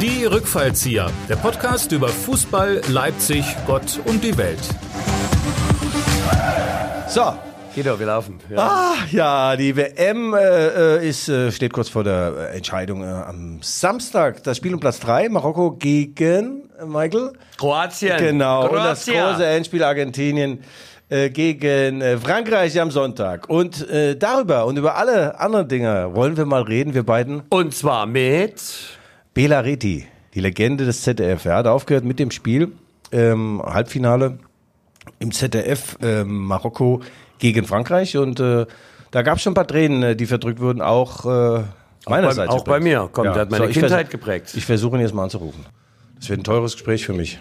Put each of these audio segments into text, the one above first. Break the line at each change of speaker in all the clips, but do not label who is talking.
Die Rückfallzieher, der Podcast über Fußball, Leipzig, Gott und die Welt.
So.
Guido, wir laufen.
Ja, ah, ja die WM äh, ist, äh, steht kurz vor der Entscheidung äh, am Samstag. Das Spiel um Platz 3, Marokko gegen äh, Michael.
Kroatien.
Genau.
Kroatien.
Und das große Endspiel Argentinien äh, gegen äh, Frankreich am Sonntag. Und äh, darüber und über alle anderen Dinge wollen wir mal reden, wir beiden.
Und zwar mit
Bela Reti, die Legende des ZDF. Er hat aufgehört mit dem Spiel, ähm, Halbfinale im ZDF, äh, Marokko gegen Frankreich. Und äh, da gab es schon ein paar Tränen, äh, die verdrückt wurden, auch äh, meinerseits.
Auch, bei, auch bei mir. Komm, ja. der hat meine so, Kindheit geprägt.
Ich versuche ihn jetzt mal anzurufen. Das wird ein teures Gespräch für mich.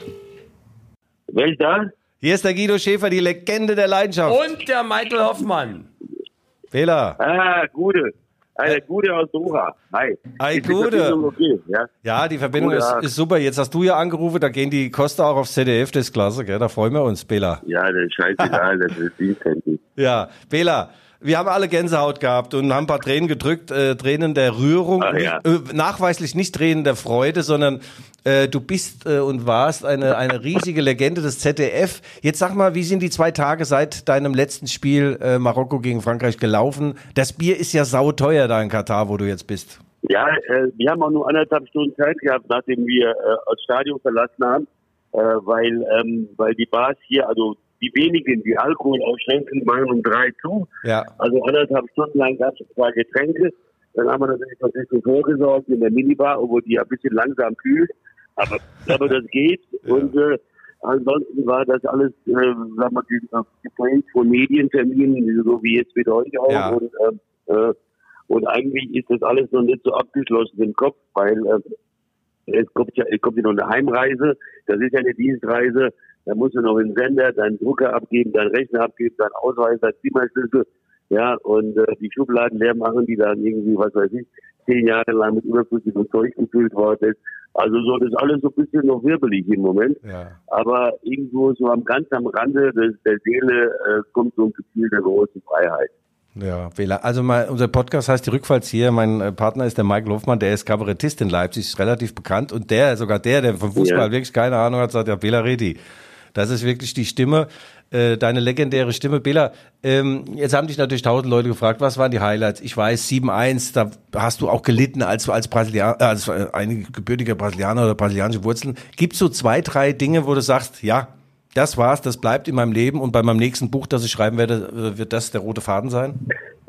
Da?
Hier ist der Guido Schäfer, die Legende der Leidenschaft.
Und der Michael Hoffmann.
Fehler.
Ah, gute. Eine gute aus Doha. Hi.
Eine gute. Okay, ja? ja? die Verbindung ist, ist, super. Jetzt hast du ja angerufen, da gehen die Costa auch aufs ZDF, das ist klasse, gell? Da freuen wir uns, Bela.
Ja, das scheißegal, das ist die
Ja, Bela, wir haben alle Gänsehaut gehabt und haben ein paar Tränen gedrückt, äh, Tränen der Rührung,
Ach, ja.
äh, nachweislich nicht Tränen der Freude, sondern äh, du bist äh, und warst eine, eine riesige Legende des ZDF. Jetzt sag mal, wie sind die zwei Tage seit deinem letzten Spiel äh, Marokko gegen Frankreich gelaufen? Das Bier ist ja sauteuer da in Katar, wo du jetzt bist.
Ja, äh, wir haben auch nur anderthalb Stunden Zeit gehabt, nachdem wir äh, das Stadion verlassen haben, äh, weil, ähm, weil die Bars hier, also die wenigen, die Alkohol ausschenken, machen um drei zu.
Ja.
Also anderthalb Stunden lang gab es zwei Getränke. Dann haben wir natürlich bisschen vorgesorgt in der Minibar, obwohl die ein bisschen langsam kühlt. Aber, aber das geht. Ja. Und äh, ansonsten war das alles, äh, sagen wir, geprägt von Medienterminen, so wie jetzt mit euch auch.
Ja.
Und, äh, äh, und eigentlich ist das alles noch nicht so abgeschlossen im Kopf, weil äh, es kommt ja, es kommt ja noch eine Heimreise. Das ist ja eine Dienstreise. Da musst du noch einen Sender, deinen Drucker abgeben, deinen Rechner abgeben, deinen Ausweis, deinen Zimmerschlüssel. Ja, und äh, die Schubladen leer machen, die dann irgendwie, was weiß ich, zehn Jahre lang mit überflüssigem Zeug gefüllt worden ist. Also so, das ist alles so ein bisschen noch wirbelig im Moment.
Ja.
Aber irgendwo so am ganz am Rande des, der Seele äh, kommt so ein Gefühl der großen Freiheit.
Ja, Also mal, unser Podcast heißt die Rückfallzieher. Mein äh, Partner ist der Michael Hofmann, der ist Kabarettist in Leipzig, ist relativ bekannt. Und der, sogar der, der vom Fußball ja. wirklich keine Ahnung hat, sagt ja, Bela Reti. Das ist wirklich die Stimme, äh, deine legendäre Stimme. Bela, ähm, jetzt haben dich natürlich tausend Leute gefragt, was waren die Highlights? Ich weiß, 7-1, da hast du auch gelitten als, als Brasilianer, äh, als äh, einige gebürtige Brasilianer oder brasilianische Wurzeln. Gibt es so zwei, drei Dinge, wo du sagst, ja, das war's, das bleibt in meinem Leben und bei meinem nächsten Buch, das ich schreiben werde, äh, wird das der rote Faden sein?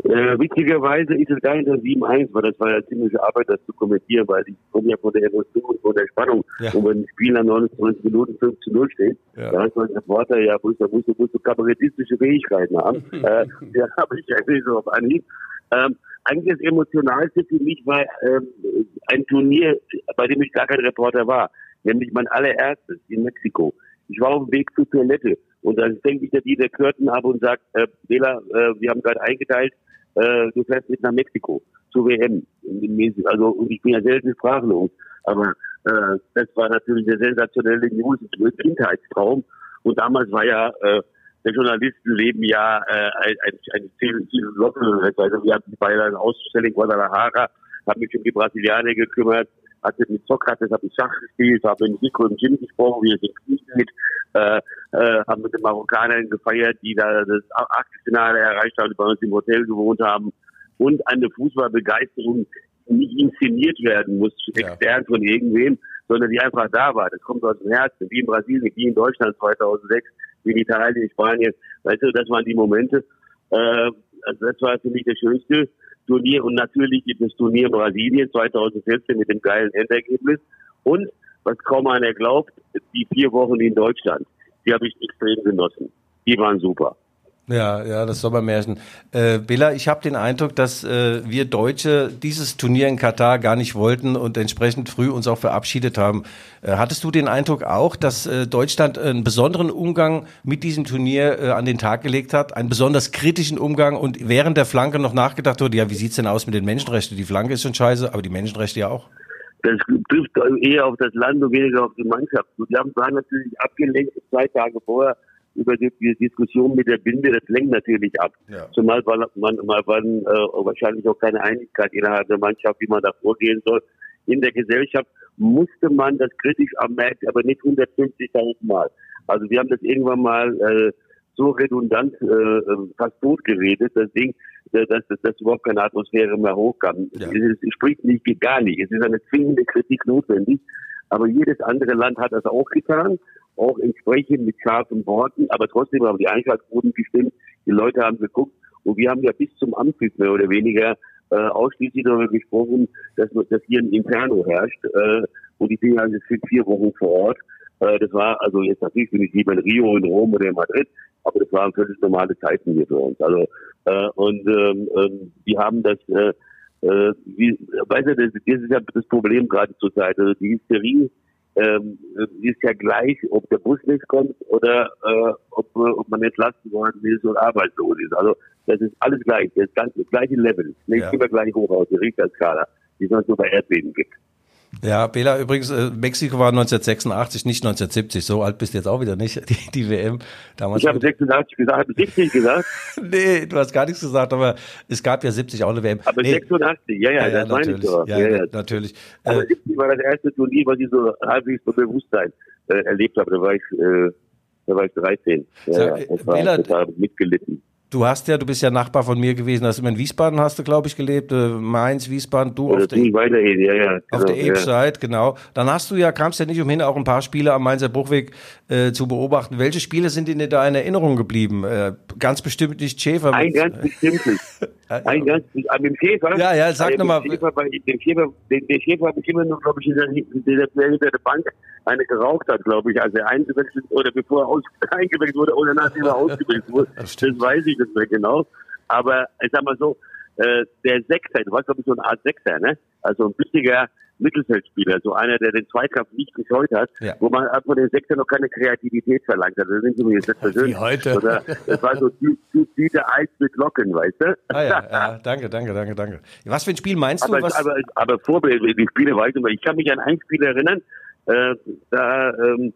Äh, witzigerweise ist es gar nicht das 7-1, weil das war ja ziemliche Arbeit, das zu kommentieren, weil ich komme ja von der Emotion und von der Spannung.
Ja.
Und wenn ein Spiel nach 29 Minuten 5 zu 0 steht,
Ja.
da hast du als Reporter ja, musst du, musst du, musst du kabarettistische Fähigkeiten haben. äh, ja, habe ich ja nicht so auf Anhieb. Ähm, eigentlich das Emotionalste für mich war ähm, ein Turnier, bei dem ich gar kein Reporter war, nämlich mein allererstes in Mexiko. Ich war auf dem Weg zur Toilette und dann denke ich ja die der Kürten ab und sagt, äh, Bela, äh, wir haben gerade eingeteilt, äh, du fährst mit nach Mexiko zur WM. Also ich bin ja selten sprachlos, aber äh, das war natürlich eine sensationelle News, ein Kindheitstraum. Und damals war ja äh, der Journalistenleben ja äh, ein, ein, ein Ziel, Ziel Also wir hatten bei einer Ausstellung Guadalajara, haben mich um die Brasilianer gekümmert, hatte mit Sokrates, habe ich Schach gespielt, habe mit Nico im Gym gesprochen, wie es im Krieg geht, äh, äh, haben mit den Marokkanern gefeiert, die da das Achtelfinale erreicht haben, die bei uns im Hotel gewohnt haben und eine Fußballbegeisterung, die nicht inszeniert werden muss,
Ja.
extern von irgendwem, sondern die einfach da war. Das kommt aus dem Herzen, wie in Brasilien, wie in Deutschland 2006, wie in Italien, in Spanien. Weißt du, das waren die Momente. Äh, also das war für mich das schönste Turnier und natürlich das Turnier Brasilien 2014 mit dem geilen Endergebnis. Und was kaum einer glaubt, die vier Wochen in Deutschland, die habe ich extrem genossen. Die waren super.
Ja, ja, das Sommermärchen. Äh, Bela, ich habe den Eindruck, dass äh, wir Deutsche dieses Turnier in Katar gar nicht wollten und entsprechend früh uns auch verabschiedet haben. Äh, hattest du den Eindruck auch, dass äh, Deutschland einen besonderen Umgang mit diesem Turnier äh, an den Tag gelegt hat, einen besonders kritischen Umgang und während der Flanke noch nachgedacht wurde, ja, wie sieht's denn aus mit den Menschenrechten? Die Flanke ist schon scheiße, aber die Menschenrechte ja auch.
Das trifft eher auf das Land und weniger auf die Mannschaft. Und haben waren natürlich abgelenkt zwei Tage vorher über die, die Diskussion mit der Binde. Das lenkt natürlich ab.
Ja.
Zumal war man, man war äh, wahrscheinlich auch keine Einigkeit innerhalb der Mannschaft, wie man da vorgehen soll in der Gesellschaft. musste man das kritisch anmerken, aber nicht 150.000 Mal. Also wir haben das irgendwann mal äh, so redundant äh, äh fast tot geredet, das Ding, äh, dass, dass, dass überhaupt keine Atmosphäre mehr hochkam. Ja. Es, es spricht nicht, gar nicht. Es ist eine zwingende Kritik notwendig. Aber jedes andere Land hat das auch getan, auch entsprechend mit scharfen Worten, aber trotzdem haben die Einschaltquoten gestimmt, die Leute haben geguckt und wir haben ja bis zum Ampfiff mehr oder weniger äh, ausschließlich darüber gesprochen, dass, dass hier ein Inferno herrscht äh, und die Dinge also sind vier Wochen vor Ort. Äh, das war also jetzt natürlich bin ich lieber in Rio, in Rom oder in Madrid, aber das waren völlig normale Zeiten hier für uns. Also äh, und ähm, ähm, die haben das äh, äh, wie, weißt du, das, das ist ja das Problem gerade zur Zeit. Also die Hysterie ähm, ist ja gleich, ob der Bus nicht kommt oder äh, ob, ob man entlassen worden ist oder arbeitslos ist. Also das ist alles gleich, das, ganze, das gleiche Level. Nicht ja. immer gleich hoch aus, der Richterskala, wie es nur bei Erdbeben gibt.
Ja, Bela, übrigens, äh, Mexiko war 1986, nicht 1970. So alt bist du jetzt auch wieder nicht, die, die WM.
Damals ich habe 86 gesagt, habe 70 gesagt?
nee, du hast gar nichts gesagt, aber es gab ja 70 auch eine WM.
Aber
nee.
86, ja, ja, ja,
das meine ich
doch.
Ja, ja, ja, natürlich.
Aber äh, 70 war das erste Turnier, was ich so halbwegs so Bewusstsein äh, erlebt habe. Da war ich, äh, da war ich 13. Ja, Sag, ja, das war, Bela, das war mitgelitten.
Du hast ja, du bist ja Nachbar von mir gewesen. Hast du in Wiesbaden hast du, glaube ich, gelebt. Äh, Mainz, Wiesbaden, du
auf der, weiterhin, ja, ja,
auf der genau, Ebside, genau. Dann hast du ja, kamst ja nicht umhin, auch ein paar Spiele am Mainzer Bruchweg äh, zu beobachten. Welche Spiele sind dir da in Erinnerung geblieben? Äh, ganz bestimmt nicht Schäfer.
Ein ganz bestimmtes. ein ganz, äh, mit dem Schäfer?
Ja, ja, sag nochmal.
Den Schäfer, den Schäfer, den, den Schäfer habe ich immer noch, glaube ich, in der, in der, in der Bank eine geraucht hat, glaube ich, als er eingewechselt oder bevor er aus, eingewechselt wurde oder nachdem er ausgewechselt wurde. Das, das weiß ich nicht mehr genau. Aber ich sag mal so, äh, der Sechser, du warst glaube ich so eine Art Sechser, ne? Also ein wichtiger Mittelfeldspieler, so einer, der den Zweikampf nicht gescheut hat, ja. wo man von den Sechser noch keine Kreativität verlangt hat. Das sind so jetzt persönlich.
Wie heute.
Oder, das war so Dieter Eis mit Locken, weißt du?
Ah ja, ja, danke, danke, danke, danke. Was für ein Spiel meinst du?
Aber,
was?
aber, aber Vorbild, die Spiele weiß ich, ich kann mich an ein Spiel erinnern, äh, da, ähm,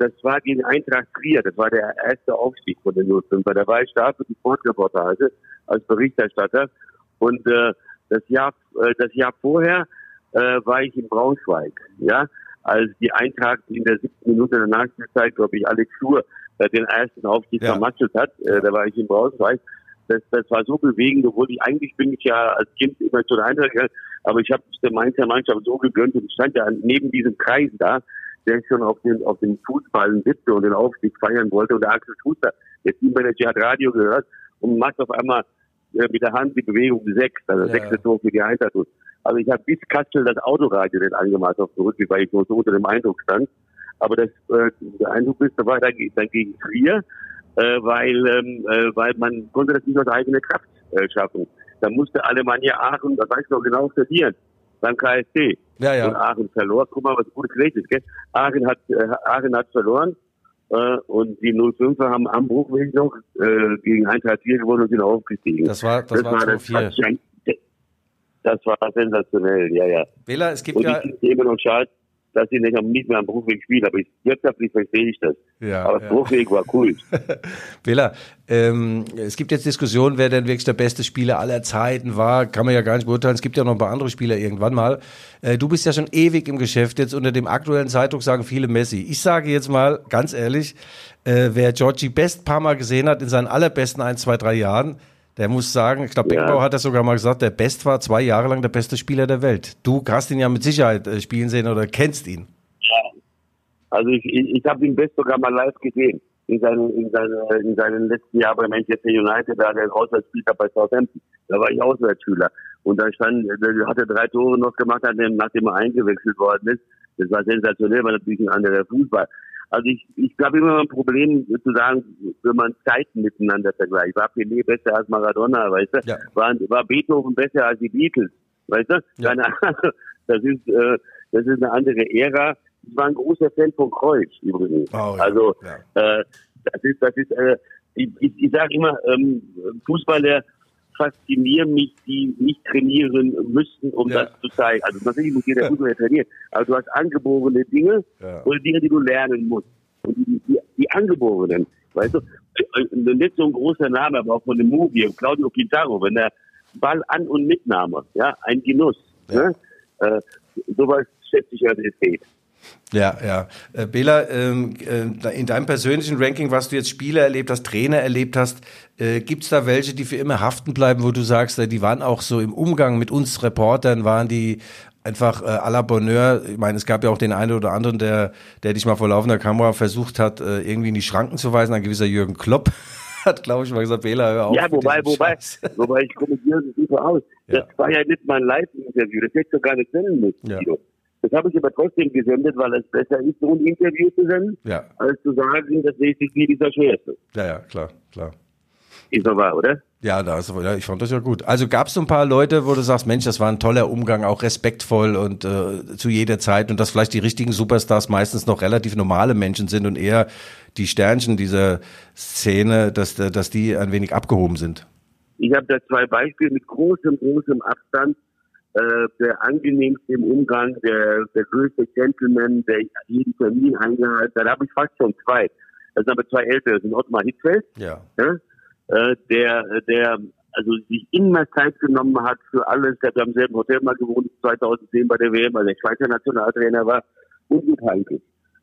das war gegen Eintracht Trier, das war der erste Aufstieg von den 05. Da war ich da für die Sportreportage als Berichterstatter. Und äh, das Jahr, äh, das Jahr vorher äh, war ich in Braunschweig, ja, als die Eintracht in der siebten Minute der Nachspielzeit, glaube ich, Alex Schur äh, den ersten Aufstieg ja. vermatschelt hat. Äh, da war ich in Braunschweig. Das, das war so bewegend, obwohl ich eigentlich bin ich ja als Kind immer zu der Eintracht aber ich habe der Mainzer Mannschaft so gegönnt und ich stand ja neben diesem Kreis da der schon auf den, auf den Fußballen sitzte und den Aufstieg feiern wollte. Und der Axel Schuster, der Teammanager, hat Radio gehört und macht auf einmal äh, mit der Hand die Bewegung sechs, also ja. sechste Tor für die Eintracht. Also ich habe bis Kastel das Autoradio nicht angemacht auf dem Rückweg, weil ich nur so unter dem Eindruck stand. Aber das, äh, der Eindruck ist, da war dann, dann gegen Trier, äh, weil, ähm, äh, weil man konnte das nicht aus eigener Kraft äh, schaffen. Da musste Alemannia Aachen, das weiß ich noch genau, verlieren beim KSC. Ja, ja. Und Aachen verlor. Guck mal, was gut schlecht ist, gell? Aachen hat, äh, Aachen hat verloren. Äh, und die 05er haben am Bruchweg noch äh, gegen Eintracht 4 gewonnen und sind aufgestiegen.
Das war, das, das war, war das,
das war sensationell, ja, ja.
Wähler, es gibt
und
ja.
Immer noch schade, dass sie nicht, nicht mehr am Bruchweg spielen, aber ich, wirtschaftlich verstehe ich das. Ja, aber ja. Bruchweg war cool.
Bela, ähm, es gibt jetzt Diskussionen, wer denn wirklich der beste Spieler aller Zeiten war, kann man ja gar nicht beurteilen. Es gibt ja noch ein paar andere Spieler irgendwann mal. Äh, du bist ja schon ewig im Geschäft. Jetzt unter dem aktuellen Zeitdruck sagen viele Messi. Ich sage jetzt mal ganz ehrlich, äh, wer Georgie Best paar Mal gesehen hat in seinen allerbesten ein, zwei, drei Jahren, der muss sagen, ich glaube, Beckenbauer ja. hat das sogar mal gesagt, der Best war zwei Jahre lang der beste Spieler der Welt. Du hast ihn ja mit Sicherheit äh, spielen sehen oder kennst ihn.
Ja. Also ich, ich, ich habe ihn Best sogar mal live gesehen. In seinen, in, seinen, in seinen letzten Jahren bei Manchester United, da der Auswärtsspieler bei Southampton. Da war ich Auswärtsschüler. Und da stand, da hat er drei Tore noch gemacht, nachdem er eingewechselt worden ist. Das war sensationell, war natürlich ein anderer Fußball. Also ich, ich glaube immer ein Problem zu sagen, wenn man Zeiten miteinander vergleicht. War Pelé besser als Maradona, weißt du? Ja. War, war Beethoven besser als die Beatles, weißt du? Ja. Das ist, äh, das ist eine andere Ära. Ich war ein großer Fan von Kreuz übrigens. Oh, ja. Also ja. Äh, das ist, das ist, äh, ich, ich, ich sage immer, ähm, Fußballer faszinieren mich, die nicht trainieren müssten, um ja. das zu zeigen. Also natürlich muss jeder Fußballer trainieren, aber du hast angeborene Dinge ja. oder Dinge, die du lernen musst. Und die, die, die angeborenen, weißt du, äh, nicht so ein großer Name, aber auch von dem Movie, Claudio Pintaro, wenn der Ball an und mitnahme, ja, ein Genuss. Ja. Ne? Äh, sowas schätze ich, es geht.
Ja, ja. Äh, Bela, ähm, äh, in deinem persönlichen Ranking, was du jetzt Spieler erlebt hast, Trainer erlebt hast, äh, gibt es da welche, die für immer haften bleiben, wo du sagst, die waren auch so im Umgang mit uns Reportern, waren die einfach äh, à la Bonheur. Ich meine, es gab ja auch den einen oder anderen, der, der dich mal vor laufender Kamera versucht hat, äh, irgendwie in die Schranken zu weisen. Ein gewisser Jürgen Klopp hat, glaube ich, mal gesagt, Bela, hör auf.
Ja, wobei, wobei, wobei, ich kommentiere das super aus. Ja. Das war ja nicht mein Live-Interview. Das hättest du gar nicht senden müssen, ja. Das habe ich aber trotzdem gesendet, weil es besser ist, so ein Interview zu senden, ja. als zu sagen, das ist wie dieser Schwerste.
Ja, ja, klar, klar.
Ist doch wahr, oder?
Ja, das, ja, ich fand das ja gut. Also gab es so ein paar Leute, wo du sagst, Mensch, das war ein toller Umgang, auch respektvoll und äh, zu jeder Zeit und dass vielleicht die richtigen Superstars meistens noch relativ normale Menschen sind und eher die Sternchen dieser Szene, dass, dass die ein wenig abgehoben sind.
Ich habe da zwei Beispiele mit großem, großem Abstand. Äh, der angenehmste im Umgang, der, der größte Gentleman, der jeden Termin eingehalten hat. Da habe ich fast schon zwei. Das sind aber zwei ältere, das sind Ottmar Hitzfeld. Ja. ja äh, der, der also sich immer Zeit genommen hat für alles. Der hat am selben Hotel mal gewohnt, 2010 bei der WM, weil der Schweizer Nationaltrainer war. Und Jupp Heynckes.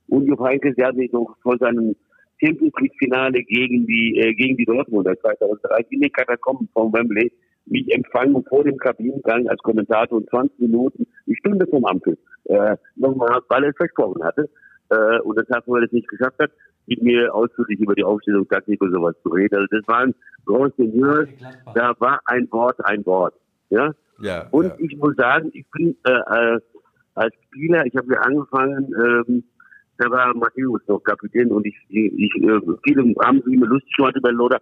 Und Jupp Heynckes, der hat sich noch vor seinem Champions League-Finale gegen die, äh, gegen die Dortmunder 2003 in den Katakomben von Wembley mich empfangen vor dem Kabinengang als Kommentator und 20 Minuten, eine Stunde vom Ampel, äh, nochmal, weil er es versprochen hatte. Äh, und das hat, weil er es nicht geschafft hat, mit mir ausführlich über die Aufstellung, Taktik und sowas zu reden. Also das waren Grand Seigneurs, da war ein Wort, ein Wort. Ja. ja und ja. ich muss sagen, ich bin äh, äh, als Spieler, ich habe ja angefangen, ähm, da war Matthäus noch Kapitän und ich, ich, ich äh, viele haben sich immer lustig gemacht über Loder.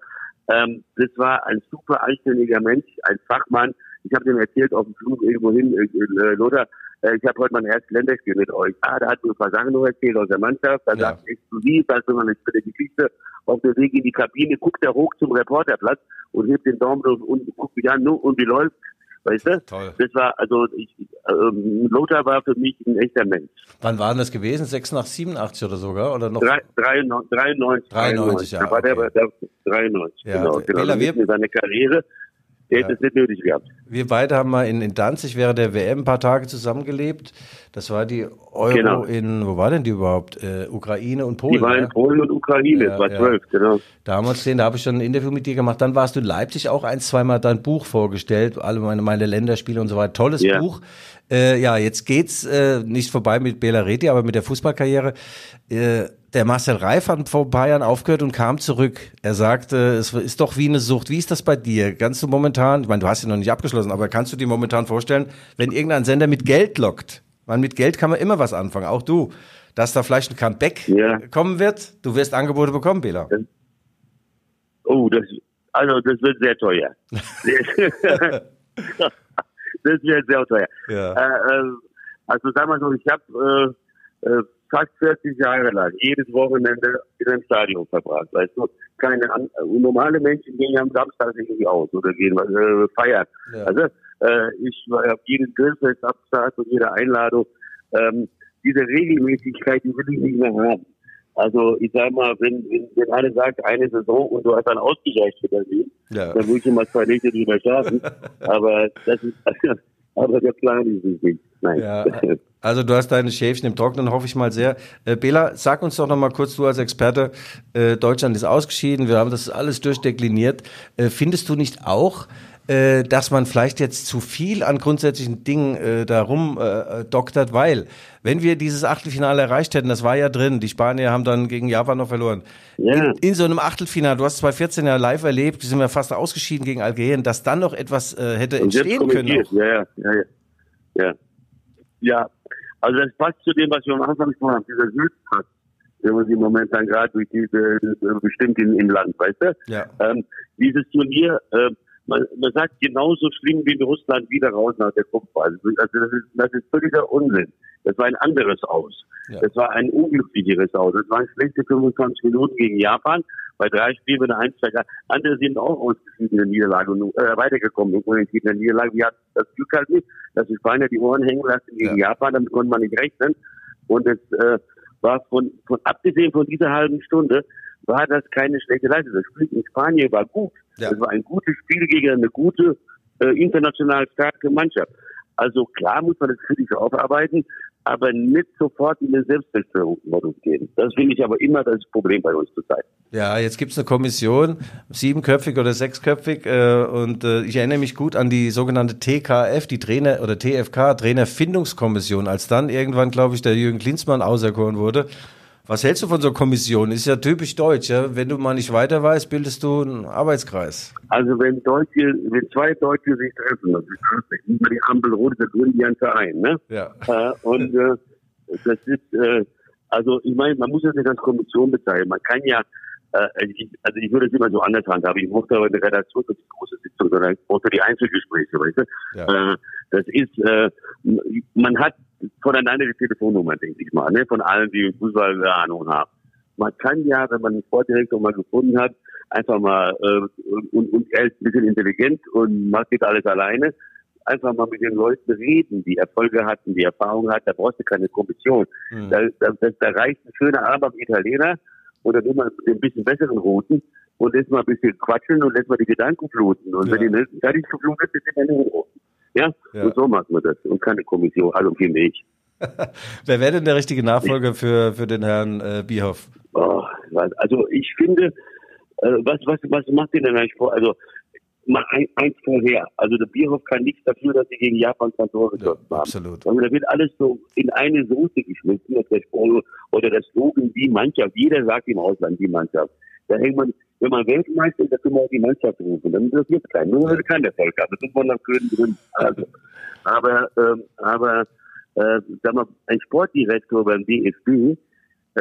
Ähm, das war ein super anständiger Mensch, ein Fachmann. Ich habe dem erzählt auf dem Flug irgendwo hin, äh, äh, Loder, äh, ich habe heute mein erstes Länderspiel mit euch. Ah, da hat mir ein paar Sachen noch erzählt aus der Mannschaft. Da ja. sagt exklusiv, da ist immer eine Geschichte auf der Weg in die Kabine, guckt er hoch zum Reporterplatz und hebt den Daumen und guckt mich an und wie läuft. Weißt du? Toll. Das war, also ich, ähm, Lothar war für mich ein echter Mensch.
Wann war denn das gewesen? 86, 87 oder sogar? Oder noch?
93, 93, 93, ja. Da war okay. der, der 93, ja. genau. genau. Bela, wir, seine Karriere der hätte es nicht nötig gehabt.
Wir beide haben mal in, in Danzig während der WM ein paar Tage zusammengelebt. Das war die Euro genau. in, wo war denn die überhaupt? Äh, Ukraine und Polen. Die
war in Polen und Ukraine, ja, war zwölf, ja. genau.
Da haben wir uns gesehen, da habe ich schon ein Interview mit dir gemacht. Dann warst du in Leipzig auch ein, zweimal dein Buch vorgestellt, alle meine, meine Länderspiele und so weiter. Tolles ja. Buch. Äh, ja, jetzt geht's äh, nicht vorbei mit Bela Reti, aber mit der Fußballkarriere. Äh, der Marcel Reif hat vor ein paar Jahren aufgehört und kam zurück. Er sagte, es ist doch wie eine Sucht. Wie ist das bei dir? Kannst du momentan, ich meine, du hast ja noch nicht abgeschlossen, aber kannst du dir momentan vorstellen, wenn irgendein Sender mit Geld lockt? Man, mit Geld kann man immer was anfangen, auch du. Dass da vielleicht ein Comeback ja. kommen wird? Du wirst Angebote bekommen, Bela.
Oh, das, also das wird sehr teuer. das wird sehr teuer. Ja. Äh, äh also sagen wir so, ich habe äh, äh fast 40 Jahre lang jedes Wochenende in einem Stadion verbracht. Weißt du, keine normale Menschen gehen am Samstag irgendwie aus oder gehen äh, feiern. Ja. Also äh, ich habe jedes Grillfest abgesagt und jede Einladung. Ähm, diese Regelmäßigkeit, die will ich nicht mehr haben. Also ich sag mal, wenn, wenn, wenn einer sagt, eine Saison und du hast dann ausgereicht für Leben, ja. dann würde ich immer zwei Nächte drüber schlafen. Aber das ist, aber der Plan ist es nicht. Nein. Ja,
also du hast deine Schäfchen im Trocknen, hoffe ich mal sehr. Äh, Bela, sag uns doch noch mal kurz, du als Experte, äh, Deutschland ist ausgeschieden, wir haben das alles durchdekliniert. Äh, findest du nicht auch, äh, dass man vielleicht jetzt zu viel an grundsätzlichen Dingen äh, darum äh, doktert, weil wenn wir dieses Achtelfinale erreicht hätten, das war ja drin, die Spanier haben dann gegen Japan noch verloren. Ja. In, in, so einem Achtelfinale, du hast 2014 ja live erlebt, die sind wir fast ausgeschieden gegen Algerien, dass dann noch etwas äh, hätte entstehen können. Ja,
ja, ja, ja. Ja, also das passt zu dem, was wir am Anfang gesprochen haben, dieser Südpass, der muss im Moment dann gerade durch diese, bestimmt in, im Land, weißt du? Ja. Ähm, dieses Turnier, äh, man, man sagt genauso schlimm wie in Russland wieder raus nach der Gruppenphase. Also das ist, das ist völliger Unsinn. Das war ein anderes Aus. Ja. Das war ein unglücklicheres Aus. Das waren schlechte 25 Minuten gegen Japan. Bei drei Spielen mit 1 Andere sind auch ausgeschieden in der Niederlage und äh, weitergekommen in der Niederlage. Wir hatten das Glück halt nicht, dass die Spanier die Ohren hängen lassen gegen ja. Japan. Damit konnte man nicht rechnen. Und es äh, war von, von abgesehen von dieser halben Stunde war das keine schlechte Leistung. Das Spiel in Spanien war gut. Ja. Das war ein gutes Spiel gegen eine gute, äh, international starke Mannschaft. Also klar muss man das kritisch aufarbeiten. aber nicht sofort in den Selbstbestimmungsmodus gehen. Das finde ich aber immer das Problem bei uns zurzeit.
Ja, jetzt gibt es eine Kommission, siebenköpfig oder sechsköpfig, äh, und äh, ich erinnere mich gut an die sogenannte TKF, die Trainer oder TFK, Trainerfindungskommission, als dann irgendwann, glaube ich, der Jürgen Klinsmann auserkoren wurde. Was hältst du von so einer Kommission? Ist ja typisch deutsch, ja? Wenn du mal nicht weiter weißt, bildest du einen Arbeitskreis.
Also wenn Deutsche, wenn zwei Deutsche sich treffen, das ist immer die Ampel rot, dann gründen die einen Verein, ne?
Ja.
Äh, und äh, das ist, äh, also ich meine, man muss das nicht als Kommission bezeichnen. Man kann ja, äh, ich, also ich würde es immer so anders handhaben. Ich mochte aber eine Redaktion für die große Sitzung, sondern ich mochte die Einzelgespräche, weißt du?
Ja.
Äh, das ist, äh, man hat voneinander die Telefonnummer, denke ich mal, ne? von allen, die Fußball Ahnung haben. Man kann ja, wenn man einen Sportdirektor mal gefunden hat, einfach mal, äh, und, und er ist ein bisschen intelligent und macht jetzt alles alleine, einfach mal mit den Leuten reden, die Erfolge hatten, die Erfahrung hat, da brauchst du keine Kommission.
Mhm.
Da, da, da, reicht ein schöner Abend am Italiener und dann nimmt man den bisschen besseren Routen und lässt mal ein bisschen quatschen und lässt mal die Gedanken fluten. Und
Ja.
wenn die Nelson fertig ist, sind wir Roten. Ja?
Ja.
und so machen wir das. Und keine Kommission, also finde ich.
Wer wäre denn der richtige Nachfolger für, für den Herrn äh, Bierhoff?
Oh, also ich finde, äh, was, was, was macht ihr denn eigentlich vor? Also mal ein, eins vorher. Also der Bierhoff kann nichts dafür, dass sie gegen Japan Tore geschossen haben.
absolut.
Also da wird alles so in eine Soße geschmissen, das Sport oder das Slogan die Mannschaft. Jeder sagt im Ausland die Mannschaft. Da hängt man, wenn man Weltmeister ist, dann können wir auch die Mannschaft rufen. Dann interessiert es keinen. Nur weil wir keinen Erfolg haben. Das ist man nach schönen Gründen. Also, aber, ähm, aber, äh, sag mal, ein Sportdirektor beim DFB,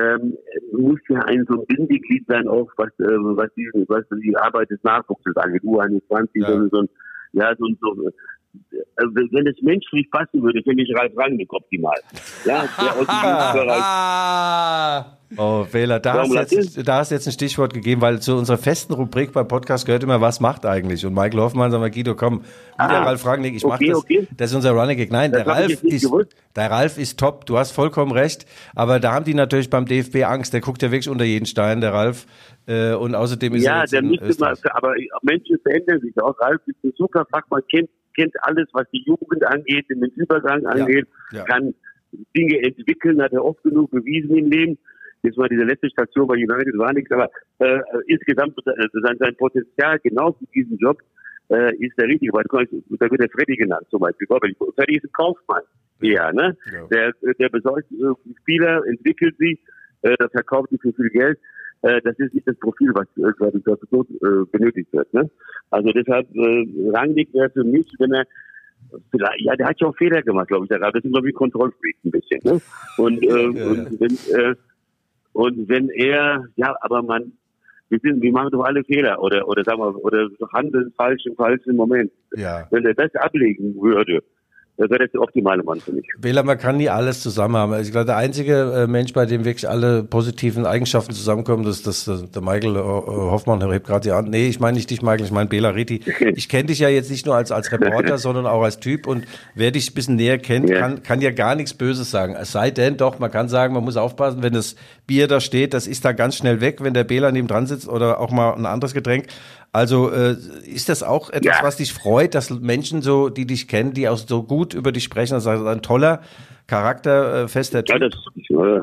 ähm, muss ja ein so ein Bindeglied sein, auch was, äh, was, die, was die Arbeit des Nachwuchses angeht. U21,
Ja.
so, so, ein- ja, so, so, wenn es menschlich passen würde, finde ich Ralf Rangnick optimal. Ja, der aus dem Jugendbereich.
Ah. Oh, Wähler, da hast,
Warum
jetzt, da hast du jetzt ein Stichwort gegeben, weil zu unserer festen Rubrik beim Podcast gehört immer, was macht eigentlich? Und Michael Hoffmann sagt mal, Guido, komm, wieder
Ah.
Ralf Rangnick, ich mach
Okay,
das.
okay.
Das ist unser Running Gag. Nein,
Das
der Ralf, ist,
gewusst.
der Ralf ist top, du hast vollkommen recht, aber da haben die natürlich beim DFB Angst, der guckt ja wirklich unter jeden Stein, der Ralf. Äh, und außerdem ist er
Ja, der müsste mal, aber Menschen verändern sich auch. Ralf ist ein super Fachmann, kennt, kennt alles, was die Jugend angeht, den Übergang angeht,
ja.
kann Dinge entwickeln, hat er oft genug bewiesen im Leben. Jetzt mal diese letzte Station bei United war nichts, aber äh, insgesamt äh, sein, sein Potenzial genau für diesen Job äh, ist der richtige. Weil, da wird der Freddy genannt zum Beispiel. Freddy ist ein Kaufmann. Ja, ne?
Ja.
Der, der besorgt äh, Spieler, entwickelt sie, äh, das verkauft sie für viel Geld. Äh, das ist nicht das Profil, was ich, dort äh, benötigt wird. Ne? Also deshalb Rangnick wäre für mich, wenn er vielleicht, ja, der hat ja auch Fehler gemacht, glaube ich, der Ralf. Das ist glaube ich Kontrollfreak ein bisschen. Ne? Und, äh,
Ja,
und wenn äh, und wenn er, ja, aber man, wir sind, wir machen doch alle Fehler oder oder sagen wir, oder handeln falsch im falschen Moment.
Ja.
Wenn er das ablegen würde, dann wäre das der optimale Mann für mich.
Wähler, man kann nie alles zusammen haben. Ich glaube, der einzige äh, Mensch, bei dem wirklich alle positiven Eigenschaften zusammenkommen, das ist das, der Michael äh, Hoffmann, der hebt gerade die Hand. Nee, ich meine nicht dich, Michael, ich meine Bela Reti. Ich kenne dich ja jetzt nicht nur als, als Reporter, sondern auch als Typ und wer dich ein bisschen näher kennt,
Ja.
kann, kann ja gar nichts Böses sagen. Es sei denn, doch, man kann sagen, man muss aufpassen, wenn das Bier da steht, das ist da ganz schnell weg, wenn der Bela neben dran sitzt oder auch mal ein anderes Getränk. Also äh, ist das auch etwas,
Ja.
was dich freut, dass Menschen so, die dich kennen, die auch so gut über dich sprechen, das ist ein toller, charakterfester
Ja,
Typ.
das, äh,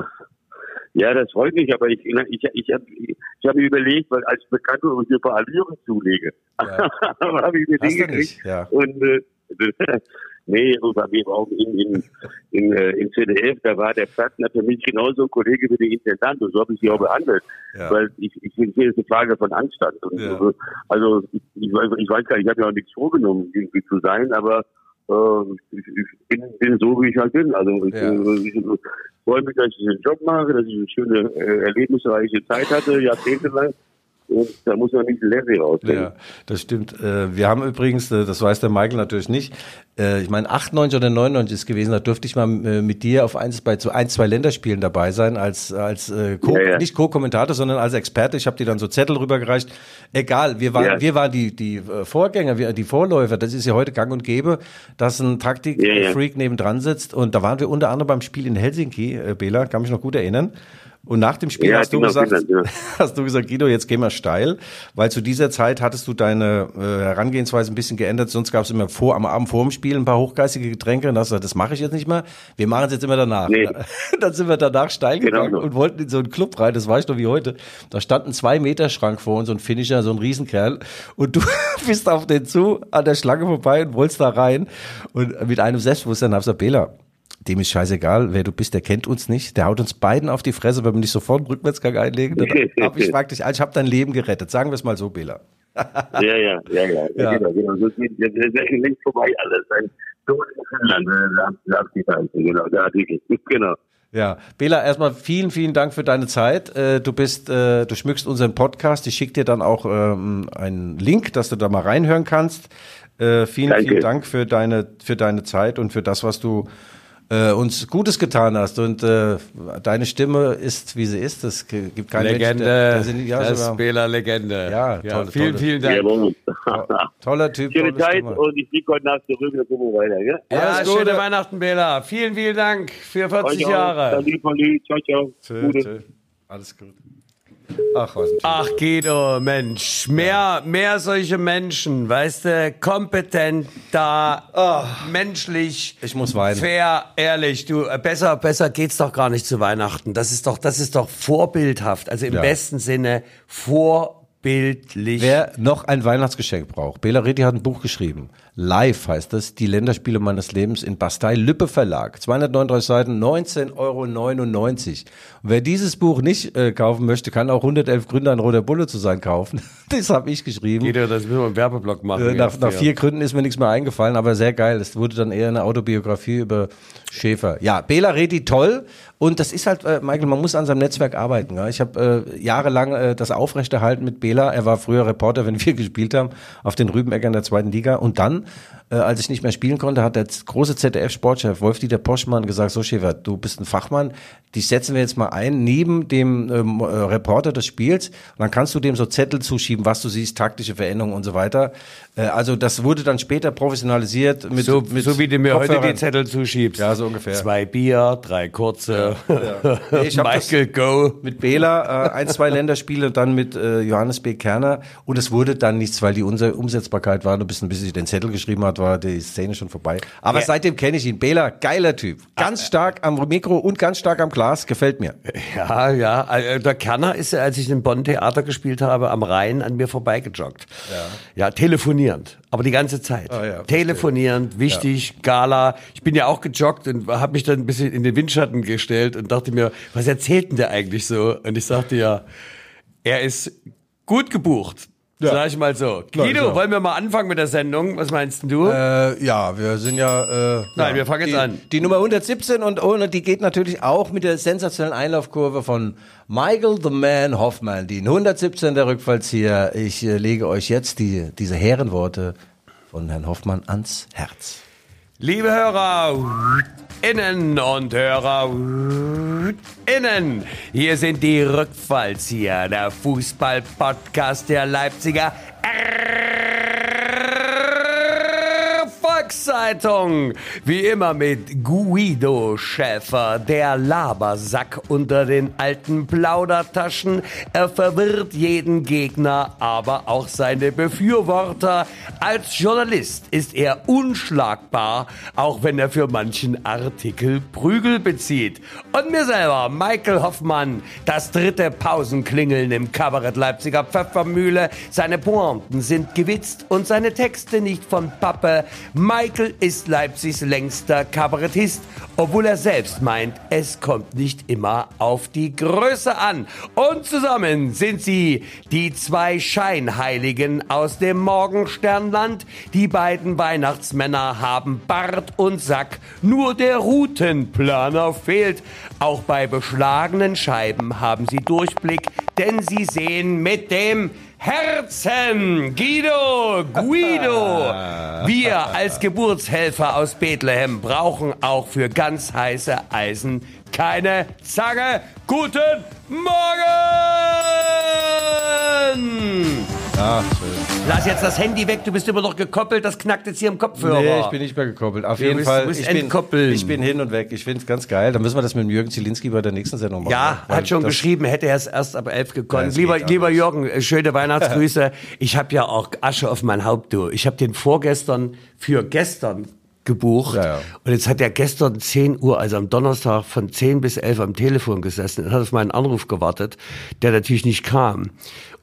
ja, das freut mich, aber ich, ich, ich habe ich hab mir überlegt, weil als Bekannte und mir paar Allüren zulege,
Ja.
habe ich mir
Hast nicht,
gekriegt.
ja.
Und äh, nee, und bei mir auch in, in, in, äh, im CDF, da war der Plattner für mich genauso ein Kollege wie der Intendant und so habe ich sie auch behandelt.
Ja.
Weil ich, ich finde, es ist eine Frage von Anstand.
Ja.
äh, Also ich, ich, weiß, ich weiß gar nicht, ich habe ja auch nichts vorgenommen, irgendwie zu sein, aber äh, ich, ich bin, bin so, wie ich halt bin. Also ich,
Ja.
äh, ich freue mich, dass ich den Job mache, dass ich eine schöne, äh, erlebnisreiche Zeit hatte, jahrzehntelang. Und da muss man nicht Larry rausnehmen.
Ja, das stimmt. Äh, Wir haben übrigens, äh, das weiß der Michael natürlich nicht, äh, ich meine 98 oder 99 ist gewesen, da durfte ich mal mit dir auf eins, bei ein, zwei Länderspielen dabei sein, als, als Co
Ja, ja.
nicht Co-Kommentator, sondern als Experte. Ich habe dir dann so Zettel rübergereicht. Egal, wir waren,
Ja.
wir waren die, die Vorgänger, die Vorläufer. Das ist ja heute gang und gäbe, dass ein
Ja, ja.
Taktik-Freak nebendran sitzt. Und da waren wir unter anderem beim Spiel in Helsinki, Bela, kann mich noch gut erinnern. Und nach dem Spiel
Ja,
hast, du
genau,
gesagt,
Finnland, ja.
hast du gesagt, Guido, jetzt gehen wir steil, weil zu dieser Zeit hattest du deine äh, Herangehensweise ein bisschen geändert. Sonst gab es immer vor, am Abend vor dem Spiel ein paar hochgeistige Getränke und hast gesagt, das mache ich jetzt nicht mehr. Wir machen es jetzt immer danach.
Nee.
Dann sind wir danach steil
Genau
gegangen
so.
und wollten in so einen Club rein, das weiß ich noch wie heute. Da stand ein zwei Meter Schrank vor uns, so ein Finisher, so ein Riesenkerl. Und du bist auf den zu, an der Schlange vorbei und wolltest da rein. Und mit einem Selbstbewusstsein hast du gesagt, Bela, dem ist scheißegal, wer du bist, der kennt uns nicht. Der haut uns beiden auf die Fresse, wenn wir nicht sofort einen Rückwärtsgang einlegen. Dann hab ich praktisch, also ich habe dein Leben gerettet. Sagen wir es mal so, Bela.
Ja, ja, ja, ja,
Ja.
ja. Genau, genau. Das ist, das ist ja längst vorbei alles. Ein in Finnland, da habt ihr genau. Genau.
Ja, Bela, erstmal vielen, vielen Dank für deine Zeit. Äh, Du bist, äh, du schmückst unseren Podcast. Ich schicke dir dann auch ähm, einen Link, dass du da mal reinhören kannst. Äh, Vielen,
Danke.
vielen Dank für deine, für deine Zeit und für das, was du äh, uns Gutes getan hast. Und äh, deine Stimme ist, wie sie ist. Das g- gibt keinen
Legende.
Mensch, der, der ja, sogar,
Spieler-Legende.
Ja, tolle,
vielen,
tolle.
vielen Dank.
Jawohl.
toller Typ.
Schöne
tolle
Zeit
Stimme.
und ich fliege heute Nacht zurück, dann gucken wir weiter. Ja?
Ja,
Alles
schöne. Weihnachten, Bela. Vielen, vielen Dank für 40
Euch auch.
Jahre.
Ciao, ciao.
Tschö, tschö. Alles gut. Ach, was ein Typ.
Ach, Guido, Mensch, mehr, mehr solche Menschen, weißt du, kompetent, da, menschlich,
Ich muss weinen.
fair, ehrlich, du, äh, besser, besser geht's doch gar nicht zu Weihnachten. Das ist doch, das ist doch vorbildhaft, also im
Ja.
besten Sinne vorbildlich.
Wer noch ein Weihnachtsgeschenk braucht, Bela Reti hat ein Buch geschrieben. Live heißt das, die Länderspiele meines Lebens in Bastei Lübbe Verlag. 239 Seiten, 19,99 Euro. Und wer dieses Buch nicht äh, kaufen möchte, kann auch 111 Gründe, ein roter Bulle zu sein kaufen. Das habe ich geschrieben.
Guido, das müssen wir im Werbeblock machen.
Äh, nach, nach vier Gründen ist mir nichts mehr eingefallen, aber sehr geil. Es wurde dann eher eine Autobiografie über Schäfer. Ja, Bela Reti toll. Und das ist halt, äh, Michael, man muss an seinem Netzwerk arbeiten. Ja? Ich habe äh, jahrelang äh, das aufrechterhalten mit Bela. Er war früher Reporter, wenn wir gespielt haben, auf den Rübeneckern der zweiten Liga. Und dann, äh, als ich nicht mehr spielen konnte, hat der große ZDF-Sportchef Wolf-Dieter Poschmann gesagt, so Schäfer, du bist ein Fachmann, dich setzen wir jetzt mal ein, neben dem ähm, äh, Reporter des Spiels. Und dann kannst du dem so Zettel zuschieben, was du siehst, taktische Veränderungen und so weiter. Äh, also das wurde dann später professionalisiert mit,
So,
mit
so wie du mir heute die
Kopfhörern.
Zettel zuschiebst.
Ja, so ungefähr.
Zwei Bier, drei kurze.
Nee, ich
Michael Go.
mit Bela, äh, ein, zwei Länderspiele und dann mit äh, Johannes B. Kerner. Und es wurde dann nichts, weil die Umsetzbarkeit war. Nur bis, bis ich den Zettel geschrieben hat, war die Szene schon vorbei. Aber
Ja.
seitdem kenne ich ihn. Bela, geiler Typ. Ganz stark am Mikro und ganz stark am Glas. Gefällt mir.
Ja, ja. äh, Der Kerner ist, als ich in Bonn Theater gespielt habe, am Rhein an mir vorbeigejoggt. Ja. ja, telefonierend. Aber die ganze Zeit.
Ah, ja,
telefonierend, wichtig, Gala. Ich bin ja auch gejoggt und habe mich dann ein bisschen in den Windschatten gestellt und dachte mir, was erzählt denn der eigentlich so? Und ich sagte ja, er ist gut gebucht. Sag ich mal so. Guido,
so.
wollen wir mal anfangen mit der Sendung? Was meinst du?
Äh, ja, wir sind ja. Äh,
Nein,
ja,
wir fangen jetzt
die,
an.
Die Nummer 117 und ohne, die geht natürlich auch mit der sensationellen Einlaufkurve von Michael the Man Hoffman. Die 117 der Rückfallzieher. Ich äh, lege euch jetzt die, diese Herrenworte von Herrn Hoffmann ans Herz.
Liebe Hörer, innen und Hörer, innen, hier sind die Rückfallzieher, der Fußball-Podcast der Leipziger Volkszeitung. Wie immer mit Guido Schäfer, der Labersack unter den alten Plaudertaschen. Er verwirrt jeden Gegner, aber auch seine Befürworter. Als Journalist ist er unschlagbar, auch wenn er für manchen Artikel Prügel bezieht. Und mir selber, Michael Hoffmann, das dritte Pausenklingeln im Kabarett Leipziger Pfeffermühle. Seine Pointen sind gewitzt und seine Texte nicht von Pappe. Michael ist Leipzigs längster Kabarettist, obwohl er selbst meint, es kommt nicht immer auf die Größe an. Und zusammen sind sie die zwei Scheinheiligen aus dem Morgensternland. Die beiden Weihnachtsmänner haben Bart und Sack, nur der Routenplaner fehlt. Auch bei beschlagenen Scheiben haben sie Durchblick, denn sie sehen mit dem Herzen. Guido, Guido. Wir als Geburtshelfer aus Bethlehem brauchen auch für ganz heiße Eisen keine Zange. Guten Morgen!
Ach, schön.
Lass jetzt das Handy weg, du bist immer noch gekoppelt, das knackt jetzt hier im Kopfhörer.
Nee, ich bin nicht mehr gekoppelt. Auf
Du
jeden
bist-
Fall. ich, bin,
entkoppeln.
ich bin hin und weg. Ich finde es ganz geil. Dann müssen wir das mit Jürgen Zielinski bei der nächsten Sendung machen.
Ja,
Weil
hat schon geschrieben, hätte er es erst ab elf
Ja,
gekonnt.
es
lieber, lieber
anders.
Jürgen, äh, schöne Weihnachtsgrüße. ich habe ja auch Asche auf mein Haupt, du. Ich habe den vorgestern für gestern gebucht.
Ja, ja.
Und jetzt hat er gestern 10 Uhr, also am Donnerstag von 10 bis 11 am Telefon gesessen und hat auf meinen Anruf gewartet, der natürlich nicht kam.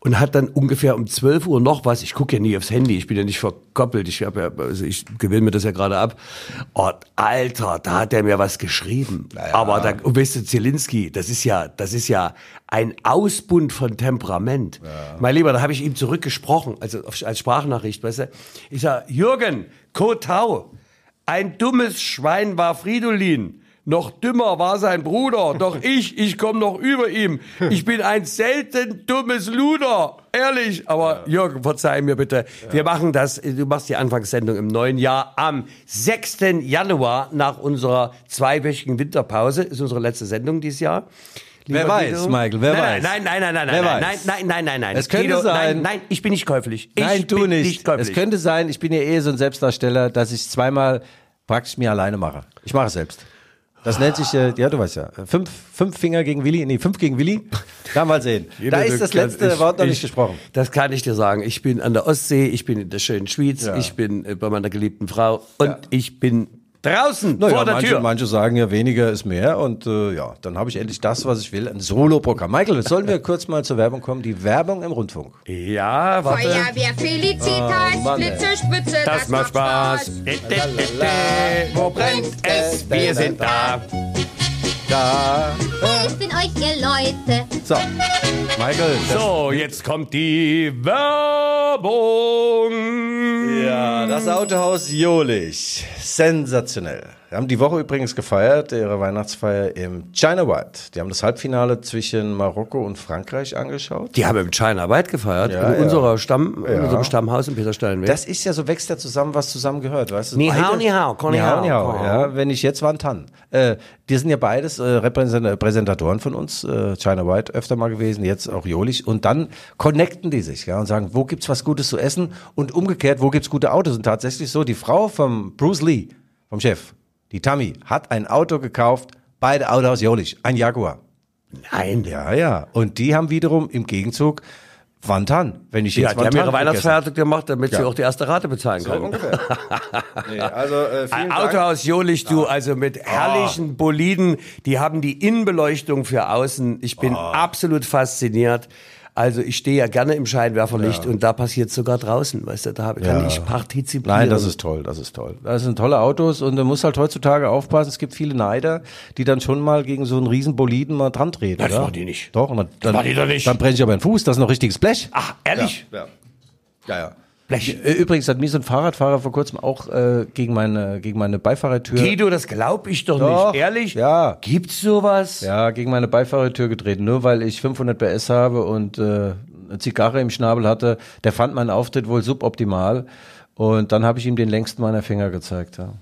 Und hat dann ungefähr um 12 Uhr noch was, ich gucke ja nie aufs Handy, ich bin ja nicht verkoppelt, ich, hab ja, also ich gewinne mir das ja gerade ab. Oh, Alter, da hat er mir was geschrieben. Aber da, und weißt du, Zielinski, das ist ja, das ist ja ein Ausbund von Temperament. Mein Lieber, da habe ich ihm zurückgesprochen, also als Sprachnachricht, weißt du. Ich sag, Jürgen, Kotau, ein dummes Schwein war Fridolin. Noch dümmer war sein Bruder. Doch ich, ich komme noch über ihm. Ich bin ein selten dummes Luder. Ehrlich. Aber Jürgen, verzeih mir bitte. Wir machen das, du machst die Anfangssendung im neuen Jahr am 6. Januar nach unserer zweiwöchigen Winterpause. Ist unsere letzte Sendung dieses Jahr.
Wer weiß. Michael, wer
nein,
weiß.
Nein, nein, nein, nein, nein, nein,
weiß.
nein, nein, nein, nein.
Es könnte
Guido,
sein-
Nein, nein, ich bin nicht käuflich. Ich
Nein, du nicht.
nicht käuflich.
es könnte sein, ich bin ja eh so ein Selbstdarsteller, dass ich zweimal praktisch mir alleine mache. Ich mache es selbst. Das nennt sich, äh, ja, du weißt ja, fünf, fünf Finger gegen Willi, nee, fünf gegen Willi. Da mal sehen. da ist das letzte
Ich-
Wort noch
ich-
nicht gesprochen.
Das kann ich dir sagen. Ich bin an der Ostsee, ich bin in der schönen Schweiz,
Ja.
ich bin äh, bei meiner geliebten Frau und ich bin draußen
Naja,
vor der
manche,
Tür.
manche sagen ja, weniger ist mehr und äh, ja, dann habe ich endlich das, was ich will, ein Solo-Programm. Michael, sollen wir kurz mal zur Werbung kommen? Die Werbung im Rundfunk.
Ja, warte.
Feuerwehr Felicitas,
Oh, Mann.
Blitze, Spitze,
Das macht Spaß. Wo brennt es? Wir sind da.
Da.
Helfen euch, ihr Leute.
So, Michael. das-
So, jetzt kommt die Werbung.
Ja, das Autohaus Jolich. Sensationell. Wir haben die Woche übrigens gefeiert, ihre Weihnachtsfeier im China White. Die haben das Halbfinale zwischen Marokko und Frankreich angeschaut.
Die haben im China weit gefeiert,
Ja,
in
ja.
unserer Stamm, in
Ja.
unserem Stammhaus in Petersteinweg.
Das ist ja so wächst ja zusammen, was zusammen gehört, weißt du?
Ni hao, ni hao, ni
hao, ni hao, ja. Wenn ich jetzt war, dann. Äh, die sind ja beides äh, Repräsent- Präsentatoren von uns, äh, China White öfter mal gewesen, jetzt auch Jolich. Und dann connecten die sich, ja, und sagen, wo gibt's was Gutes zu essen? Und umgekehrt, wo gibt's gute Autos? Und tatsächlich so, die Frau vom Bruce Lee, vom Chef, die Tammy, hat ein Auto gekauft, beide Autohaus Jolich, ein Jaguar.
Nein.
Ja, ja. Und die haben wiederum im Gegenzug Wantan. Wenn ich
Ja,
jetzt
die haben ihre Weihnachtsfeier gemacht, damit sie
Ja.
auch die erste Rate bezahlen
So
können.
ungefähr. nee, also äh, vielen
Ein
Dank.
Autohaus Jolich, du, also mit herrlichen Boliden, die haben die Innenbeleuchtung für außen. Ich bin absolut fasziniert. Also ich stehe ja gerne im Scheinwerferlicht und da passiert sogar draußen, weißt du, da kann
Ja.
ich partizipieren.
Nein, das ist toll, das ist toll. Das sind tolle Autos und du musst halt heutzutage aufpassen. Es gibt viele Neider, die dann schon mal gegen so einen riesen Boliden mal dran treten.
Das
oder?
machen die nicht.
Doch, und dann, dann,
machen die doch nicht.
dann brenne ich aber den Fuß. Das ist noch richtiges Blech.
Ach, ehrlich?
Ja, ja, ja.
Blech.
Äh, Übrigens hat mir so ein Fahrradfahrer vor kurzem auch äh, gegen meine gegen meine Beifahrertür
Guido, das glaub ich doch,
Doch,
nicht. Ehrlich?
ja.
Gibt's sowas?
Ja, gegen meine Beifahrertür getreten, nur weil ich 500 PS habe und äh, eine Zigarre im Schnabel hatte. Der fand meinen Auftritt wohl suboptimal und dann habe ich ihm den längsten meiner Finger gezeigt. Ja.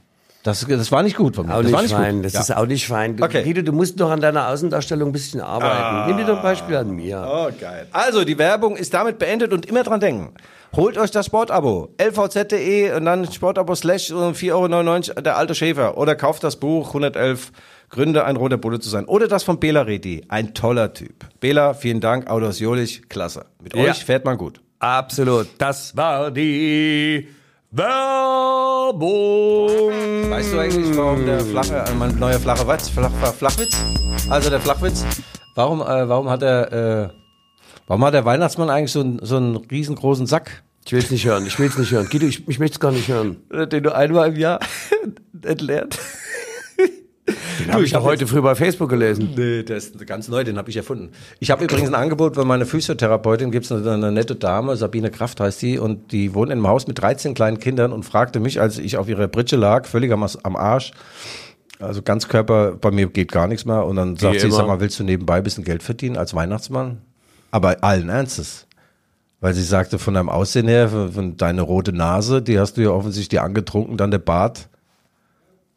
Das, das war nicht gut von mir.
Auch
das war nicht
fein,
gut.
das
ja.
ist auch nicht fein.
Okay.
Guido, du musst noch an deiner Außendarstellung ein bisschen arbeiten. Nimm dir doch ein Beispiel an mir.
Oh, geil. Also, die Werbung ist damit beendet und immer dran denken. Holt euch das Sportabo. lvz.de und dann Sportabo slash 4,99 Euro der alte Schäfer. Oder kauft das Buch 111 Gründe, ein roter Bulle zu sein. Oder das von Bela Reti. Ein toller Typ. Bela, vielen Dank. Autos Jolich, klasse. Mit
Ja.
euch fährt man gut.
Absolut. Das war die Werbung.
Weißt du eigentlich, warum der flache, äh, mein neuer flache Witz, Flach, Flach, Flachwitz? Also der Flachwitz. Warum, äh, warum hat er, äh, warum hat der Weihnachtsmann eigentlich so, einen so einen riesengroßen Sack?
Ich will's nicht hören, ich will's nicht hören. Guido, ich, ich möchte es gar nicht hören.
Den du einmal im Jahr entleert.
Den habe ich doch heute früh bei Facebook gelesen.
Nee, der ist ganz neu, den habe ich erfunden. Ich habe übrigens ein Angebot, weil meine Physiotherapeutin gibt's eine, eine nette Dame, Sabine Kraft heißt die, und die wohnt in einem Haus mit 13 kleinen Kindern und fragte mich, als ich auf ihrer Britsche lag, völlig am, am Arsch, also ganz Körper, bei mir geht gar nichts mehr. Und dann sagt sie,
immer.
sag mal, willst du nebenbei ein bisschen Geld verdienen als Weihnachtsmann? Aber allen Ernstes. Weil sie sagte, von deinem Aussehen her, von, von deine rote Nase, die hast du ja offensichtlich angetrunken, dann der Bart.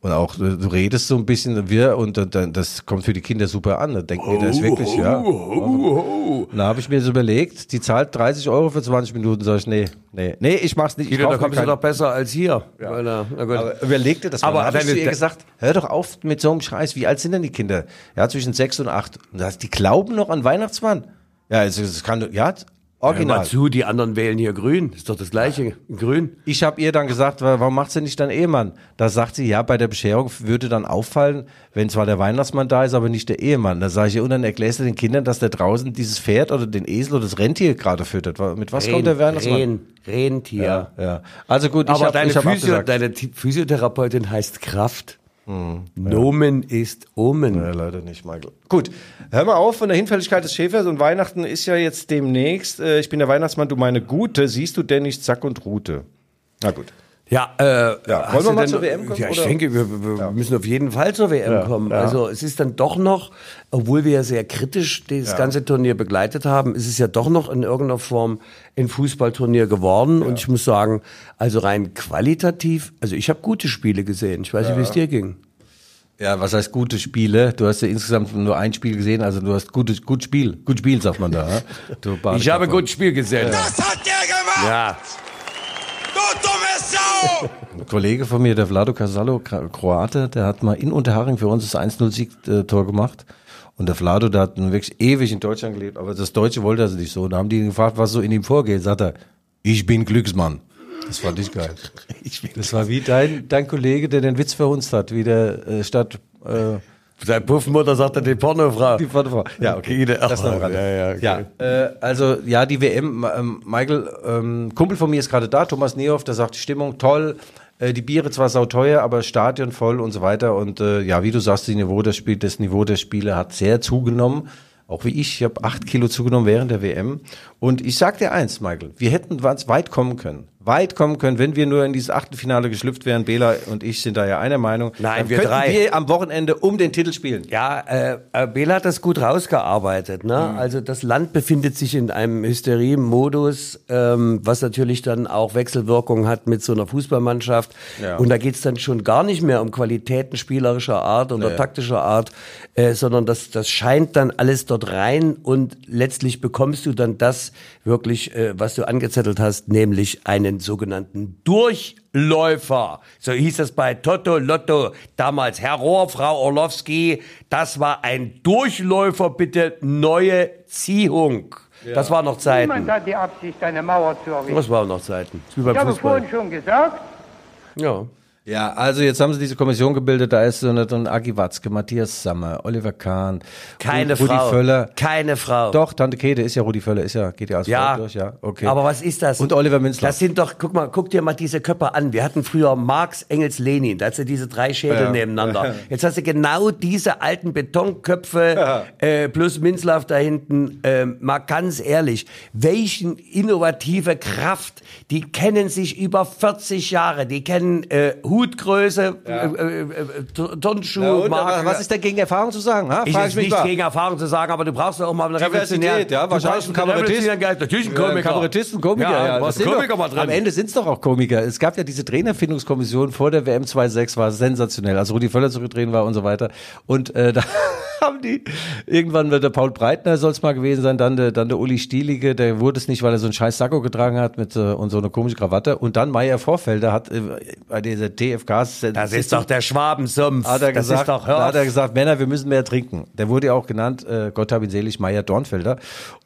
Und auch du redest so ein bisschen, wir, und äh, dann- das kommt für die Kinder super an. Da denken wir, das ist wirklich, ja. Und Da habe ich mir so überlegt, die zahlt 30 Euro für 20 Minuten, sag ich, nee, nee, nee, ich mach's nicht. Ich
Wieder, da kommst du doch besser als hier. Weil, äh, na gut.
aber überleg dir das mal.
Aber
Aber hab ich zu ihr gesagt, hör doch auf mit so einem Scheiß. Wie alt sind denn die Kinder? Ja, zwischen sechs und acht. Und das, die glauben noch an Weihnachtsmann. Ja, es, es kann, ja,
Hör
original.
mal zu, die anderen wählen hier grün. Ist doch das gleiche. Grün.
Ich habe ihr dann gesagt, wa- warum macht sie nicht dein Ehemann? Da sagt sie, ja, bei der Bescherung würde dann auffallen, wenn zwar der Weihnachtsmann da ist, aber nicht der Ehemann. Da sage ich, und dann erklärst du den Kindern, dass der draußen dieses Pferd oder den Esel oder das Rentier gerade füttert. Mit was kommt der Weihnachtsmann?
Ren, Rentier.
Ja, ja. Also gut, ich
Aber
habe
deine,
ich hab
Physio, deine Physiotherapeutin heißt Kraft. Nomen ist Omen.
Ja, leider nicht, Michael. Gut, hör mal auf von der Hinfälligkeit des Schäfers und Weihnachten ist ja jetzt demnächst. Äh, ich bin der Weihnachtsmann, du meine Gute. Siehst du denn nicht Zack und Rute? Na gut.
Ja, äh,
Ja, wollen wir mal
denn-
zur WM kommen,
Ja, ich
oder?
denke, wir, wir wir müssen auf jeden Fall zur WM kommen. Also es ist dann doch noch, obwohl wir ja sehr kritisch das ganze Turnier begleitet haben, ist es ja doch noch in irgendeiner Form ein Fußballturnier geworden. Und ich muss sagen, also rein qualitativ, also ich habe gute Spiele gesehen. Ich weiß nicht, wie es dir ging.
Ja, was heißt gute Spiele? Du hast ja insgesamt nur ein Spiel gesehen, also du hast gutes gut Spiel. Gut Spiel, sagt man da. ja? Du
Ich habe gutes Spiel gesehen.
Was hat der gemacht?
Ja.
Ein Kollege von mir, der Vlado Casalo, Kro- Kroate, der hat mal in Unterhaching für uns das 1-0-Sieg-Tor gemacht. Und der Vlado, der hat nun wirklich ewig in Deutschland gelebt, aber das Deutsche wollte er nicht so. Und da haben die ihn gefragt, was so in ihm vorgeht. Sagt er, ich bin Glücksmann. Das fand ich geil. Das war wie dein, dein Kollege, der den Witz verhunzt hat, wie der äh, Stadt... Äh,
Seine Puffmutter sagte die Pornofrau.
Die Vaterfrau. Ja, okay. Das noch.
Ja, ja, okay.
ja äh, also ja, die WM, ähm, Michael, ähm, Kumpel von mir ist gerade da, Thomas Nehoff, der sagt, die Stimmung toll, äh, die Biere zwar sauteuer, aber Stadion voll und so weiter. Und äh, ja, wie du sagst, die Niveau des Spiel, das Niveau der Spiele hat sehr zugenommen. Auch wie ich, ich habe acht Kilo zugenommen während der WM. Und ich sag dir eins, Michael, wir hätten ganz weit kommen können. Weit kommen können, wenn wir nur in dieses Achtelfinale geschlüpft wären. Bela und ich sind da ja einer Meinung.
Nein,
Dann
wir
könnten
drei.
wir am Wochenende um den Titel spielen.
Ja, äh, äh, Bela hat das gut rausgearbeitet. Ne?
Mhm.
Also das Land befindet sich in einem Hysterie-Modus, ähm, was natürlich dann auch Wechselwirkungen hat mit so einer Fußballmannschaft.
Ja.
Und da geht's dann schon gar nicht mehr um Qualitäten spielerischer Art oder taktischer Art, äh, sondern das, das scheint dann alles dort rein und letztlich bekommst du dann das wirklich, äh, was du angezettelt hast, nämlich einen sogenannten Durchläufer. So hieß das bei Toto Lotto damals. Herr Rohr, Frau Orlowski, das war ein Durchläufer, bitte neue Ziehung. Das war noch Zeiten.
Niemand hat die Absicht, eine Mauer zu errichten.
Das war noch Zeiten. Das ist wie beim
Ich habe
Fußball.
vorhin schon gesagt,
Ja.
Ja, also jetzt haben sie diese Kommission gebildet, da ist so eine, so ein Agi Watzke, Matthias Sammer, Oliver Kahn,
Keine
Rudi
Frau.
Völler.
Keine Frau.
Doch, Tante Kete ist ja Rudi Völler, ist ja, geht ja als
Ja,
Frau durch, ja, okay.
aber was ist das?
Und Oliver Minzler.
Das sind doch, guck mal, guck dir mal diese Köpfe an. Wir hatten früher Marx, Engels, Lenin. Da hast du diese drei Schädel
Ja.
nebeneinander. Jetzt hast du genau diese alten Betonköpfe äh, plus Minzlaff da hinten. Ähm, mal ganz ehrlich, welchen innovative Kraft, die kennen sich über 40 Jahre. Die kennen äh, Hutgröße, äh, äh, äh,
Ja, und,
Marke.
was ist dagegen Erfahrung zu sagen? Ha?
Ich ist nicht
mal.
gegen Erfahrung zu sagen, aber du brauchst ja auch mal einen
Diversität,
revolutionären.
ja, wahrscheinlich ein Kabarettist.
Natürlich ein
Ja,
Komiker.
Kabarettisten, Komiker, ja.
ja
sind
Komiker
doch,
mal drin.
Am Ende sind es doch auch Komiker. Es gab ja diese Trainerfindungskommission vor der WM 2.6, war sensationell, als Rudi Völler zurückgetreten war und so weiter. Und äh, da haben die, irgendwann wird der Paul Breitner soll es mal gewesen sein, dann der, dann der Uli Stielige, der wurde es nicht, weil er so einen scheiß Sakko getragen hat mit äh, und so eine komische Krawatte. Und dann Meier Vorfelder hat äh, bei dieser TFKs...
Das ist doch der Schwabensumpf.
hat er
das
gesagt,
ist doch,
da
hör
hat er gesagt, Männer, wir müssen mehr trinken. Der wurde ja auch genannt, äh, Gott hab ihn selig, Meier Dornfelder.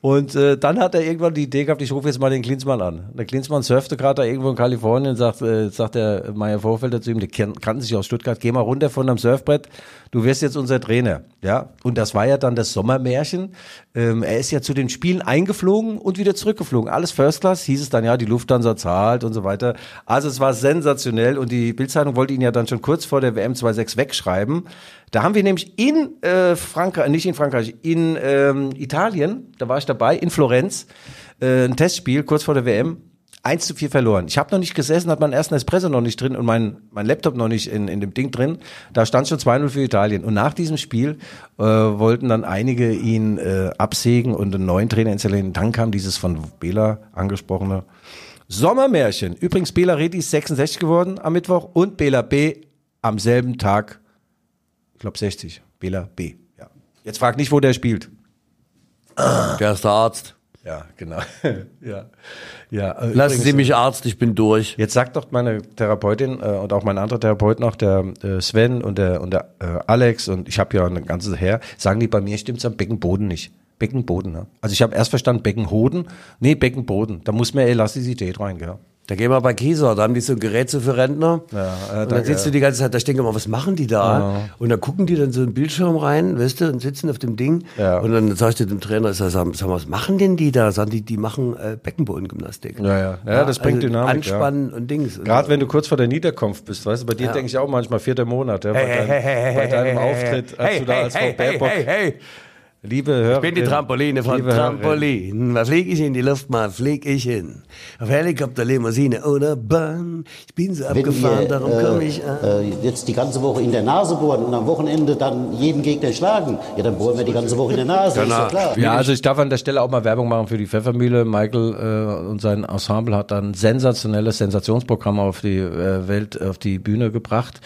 Und äh, dann hat er irgendwann die Idee gehabt, ich rufe jetzt mal den Klinsmann an. Der Klinsmann surfte gerade da irgendwo in Kalifornien, sagt, äh, sagt der Meier Vorfelder zu ihm, der kan- kannte sich aus Stuttgart, geh mal runter von deinem Surfbrett, du wirst jetzt unser Trainer. Ja, und das war ja dann das Sommermärchen. Ähm, er ist ja zu den Spielen eingeflogen und wieder zurückgeflogen. Alles First Class, hieß es dann, ja, die Lufthansa zahlt und so weiter. Also es war sensationell und die Bildzeitung wollte ihn ja dann schon kurz vor der WM 26 wegschreiben. Da haben wir nämlich in äh, Frankreich, nicht in Frankreich, in ähm, Italien, da war ich dabei, in Florenz, äh, ein Testspiel kurz vor der WM. 1 zu 4 verloren. Ich habe noch nicht gesessen, hat meinen ersten Espresso noch nicht drin und mein, mein Laptop noch nicht in, in dem Ding drin. Da stand schon 2-0 für Italien. Und nach diesem Spiel äh, wollten dann einige ihn äh, absägen und einen neuen Trainer installieren. Dann kam dieses von Bela angesprochene Sommermärchen. Übrigens, Bela Reti ist 66 geworden am Mittwoch und Bela B am selben Tag, ich glaube 60, Bela B. Ja. Jetzt frag nicht, wo der spielt.
Der ist der Arzt.
Ja, genau. ja. ja äh,
Lassen Sie mich Arzt, ich bin durch.
Jetzt sagt doch meine Therapeutin äh, und auch mein anderer Therapeut noch, der äh, Sven und der, und der äh, Alex und ich habe ja ein ganzes her, sagen die, bei mir stimmt's am Beckenboden nicht. Beckenboden, ne? Also ich habe erst verstanden Beckenhoden, nee, Beckenboden. Da muss mehr Elastizität rein, gell?
Da gehen wir bei Kieser, da haben die so ein Gerät so für Rentner.
Ja, äh,
und dann
da-
sitzt du die ganze Zeit, da denke ich mal, was machen die da? Und dann gucken die dann so einen Bildschirm rein, weißt du, und sitzen auf dem Ding.
Ja.
Und dann sag ich zu dem Trainer, ich sag, sag mal, was machen denn die da? Sagen die, die machen äh, Beckenbodengymnastik.
Ja, ja. Ja, das bringt Dynamik, ja.
Anspannen und Dings.
Gerade wenn du kurz vor der Niederkunft bist, weißt du, bei dir denke ich auch manchmal vierter Monat, ja, bei, deinem, bei deinem Auftritt, als du da als Frau Baerbock,
hey, hey.
Liebe Hörer.
Ich bin die Trampoline von. Trampolin. Was flieg ich in die Luft, mal flieg ich hin. Auf Helikopter, Limousine oder Bahn. Ich bin so
Wenn
abgefahren,
ihr
darum komme ich an.
äh, jetzt die ganze Woche in der Nase bohren und am Wochenende dann jeden Gegner schlagen, ja, dann bohren wir die ganze Woche in der Nase, ist ja klar.
Ja, also ich darf an der Stelle auch mal Werbung machen für die Pfeffermühle. Michael äh, und sein Ensemble hat ein sensationelles Sensationsprogramm auf die äh, Welt, auf die Bühne gebracht.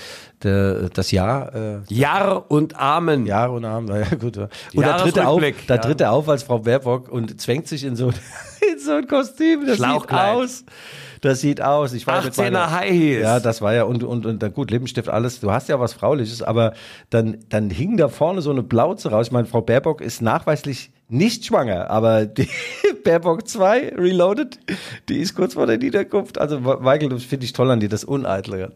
Der, das Jahr, äh,
Jahr und Amen.
Jahre und Abend, ja gut. ja. Und da tritt, er auf, da
ja.
tritt er auf als Frau Baerbock und zwängt sich in so, in so ein Kostüm. Das sieht aus. Das sieht aus. Ich war mit
18er
meiner-
High Heels.
Ja, das war ja, und, und, und dann gut, Lippenstift, alles. Du hast ja was Frauliches, aber dann, dann hing da vorne so eine Blauze raus. Ich meine, Frau Baerbock ist nachweislich nicht schwanger, aber die Baerbock 2 Reloaded, die ist kurz vor der Niederkunft. Also, Michael, das finde ich toll an dir, das Uneitle.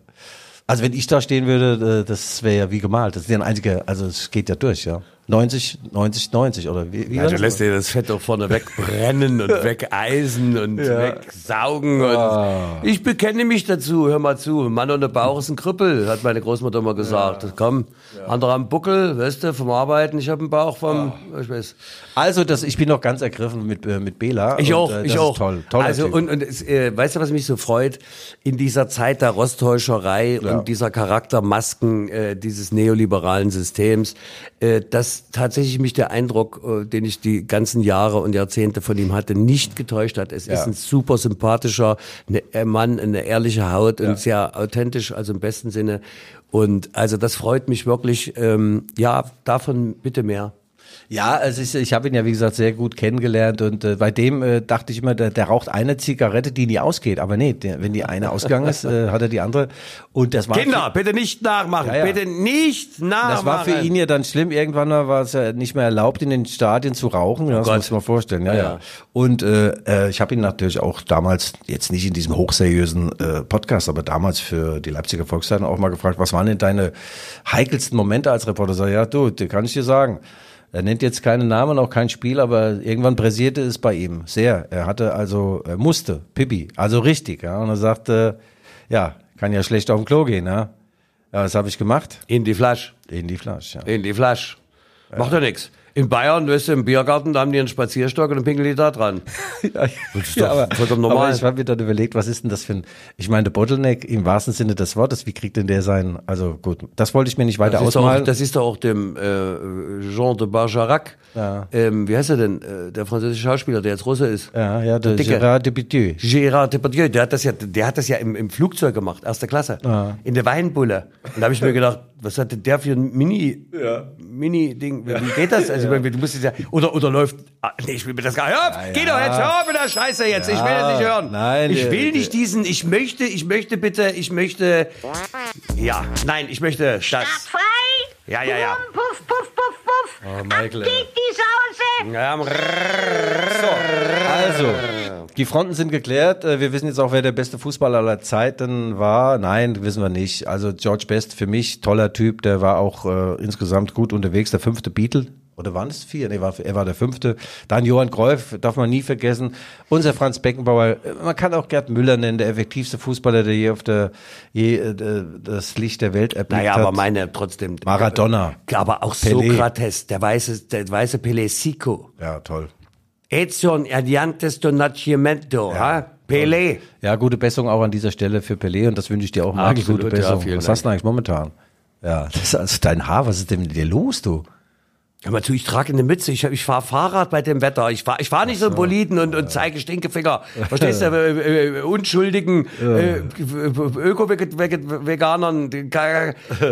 Also wenn ich da stehen würde, äh, das wäre ja wie gemalt. Das ist ja ein einziger, also es geht ja durch, ja. 90, 90, 90 oder wie? wie
Ja, du lässt dir das Fett doch vorne wegbrennen und wegeisen und wegsaugen. Und Ich bekenne mich dazu, hör mal zu. Mann ohne Bauch ist ein Krüppel, hat meine Großmutter mal gesagt. Komm, andere am Buckel, weißt du, vom Arbeiten, ich habe einen Bauch vom, ich weiß.
Also das, ich bin noch ganz ergriffen mit, äh, mit Bela.
Ich
und,
auch,
äh,
ich auch.
Toll, toller
also
typ.
und, und es, äh, weißt du, was mich so freut? In dieser Zeit der Rosttäuscherei und dieser Charaktermasken äh, dieses neoliberalen Systems, äh, dass tatsächlich mich der Eindruck, äh, den ich die ganzen Jahre und Jahrzehnte von ihm hatte, nicht getäuscht hat. Es ist ein super sympathischer ne, äh, Mann, eine ehrliche Haut und sehr authentisch, also im besten Sinne. Und also das freut mich wirklich. Ähm, ja, davon bitte mehr.
Ja, also ich, ich habe ihn ja wie gesagt sehr gut kennengelernt und äh, bei dem äh, dachte ich immer, der, der raucht eine Zigarette, die nie ausgeht. Aber nee, der, wenn die eine ausgegangen ist, äh, hat er die andere. Und das war
Kinder, bitte nicht nachmachen.
Ja, ja.
Bitte nicht nachmachen.
Das war für ihn ja dann schlimm. Irgendwann war es ja nicht mehr erlaubt, in den Stadien zu rauchen. das
Oh Gott.
muss man vorstellen. Ja, ja.
Ja.
Und äh, äh, ich habe ihn natürlich auch damals, jetzt nicht in diesem hochseriösen äh, Podcast, aber damals für die Leipziger Volkszeitung auch mal gefragt, was waren denn deine heikelsten Momente als Reporter? Sag, ja, du, kann ich dir sagen. Er nennt jetzt keinen Namen, auch kein Spiel, aber irgendwann pressierte es bei ihm sehr. Er hatte also, er musste, Pippi, also richtig. Ja, und er sagte, ja, kann ja schlecht auf dem Klo gehen. Ja, ja was habe ich gemacht?
In die Flasche.
In die Flasche. Ja.
In die Flasche. Macht ja nichts. In Bayern, weißt du, im Biergarten, da haben die einen Spazierstock und dann pinkeln die da dran.
Ja,
ist doch vollkommen normal.
Aber ich habe mir dann überlegt, was ist denn das für ein, ich meine, der Bottleneck im wahrsten Sinne des Wortes, wie kriegt denn der sein, also gut, das wollte ich mir nicht weiter
Das ist, doch,
ausmalen.
das ist doch auch dem äh, Jean de Bergerac.
Ja.
Ähm, wie heißt er denn? Äh, der französische Schauspieler, der jetzt Russe ist.
ja, ja, der
Dicke.
Gérard Depardieu.
Gérard Depardieu, der hat das ja, der hat das ja im, im Flugzeug gemacht, erste Klasse, in der Weinbulle. Und da habe ich mir gedacht, was hat denn der für ein Mini, Mini-Ding? Wie geht das? Also, meine, du musst es ja, oder, oder läuft, ah, nee, ich will mir das gar nicht, hör, geh doch jetzt, hör auf mit der Scheiße jetzt, ich will das nicht hören.
nein,
ich will nicht diesen, ich möchte, ich möchte bitte, ich möchte, ja, nein, ich möchte das. Ja, ja, ja.
Puff, puff, puff, puff, puff.
Oh, Michael,
Ab geht die Sause!
Ja,
Also, die Fronten sind geklärt. Äh, Wir wissen jetzt auch, wer der beste Fußballer aller Zeiten war. Nein, wissen wir nicht. Also George Best für mich toller Typ. Der war auch äh, insgesamt gut unterwegs. Der fünfte Beatle. Oder waren es vier? Nee, war, er war der fünfte. Dann Johann Cruyff, darf man nie vergessen. Unser Franz Beckenbauer. Äh, Man kann auch Gerd Müller nennen, der effektivste Fußballer, der je auf der, je, äh, das Licht der Welt erblickt
Naja,
hat.
aber meine trotzdem.
Maradona.
Aber auch
Pelé.
Sokrates, der weiße, der weiße Pelé Sico.
Ja, toll.
Edson Adiantes do Nascimento, ha? Pelé.
Ja, gute Besserung auch an dieser Stelle für Pelé und das wünsche ich dir auch.
Absolut,
gute
ja,
Besserung.
vielen
was hast du eigentlich momentan? Ja, das ist also dein Haar, was ist denn mit dir los, du?
Hör mal zu, ich trage eine Mütze, ich, ich fahre Fahrrad bei dem Wetter, ich fahre ich fahr nicht so, Boliden und, und zeige Stinkefinger. Verstehst du, äh, äh, unschuldigen äh, Öko-Veganern,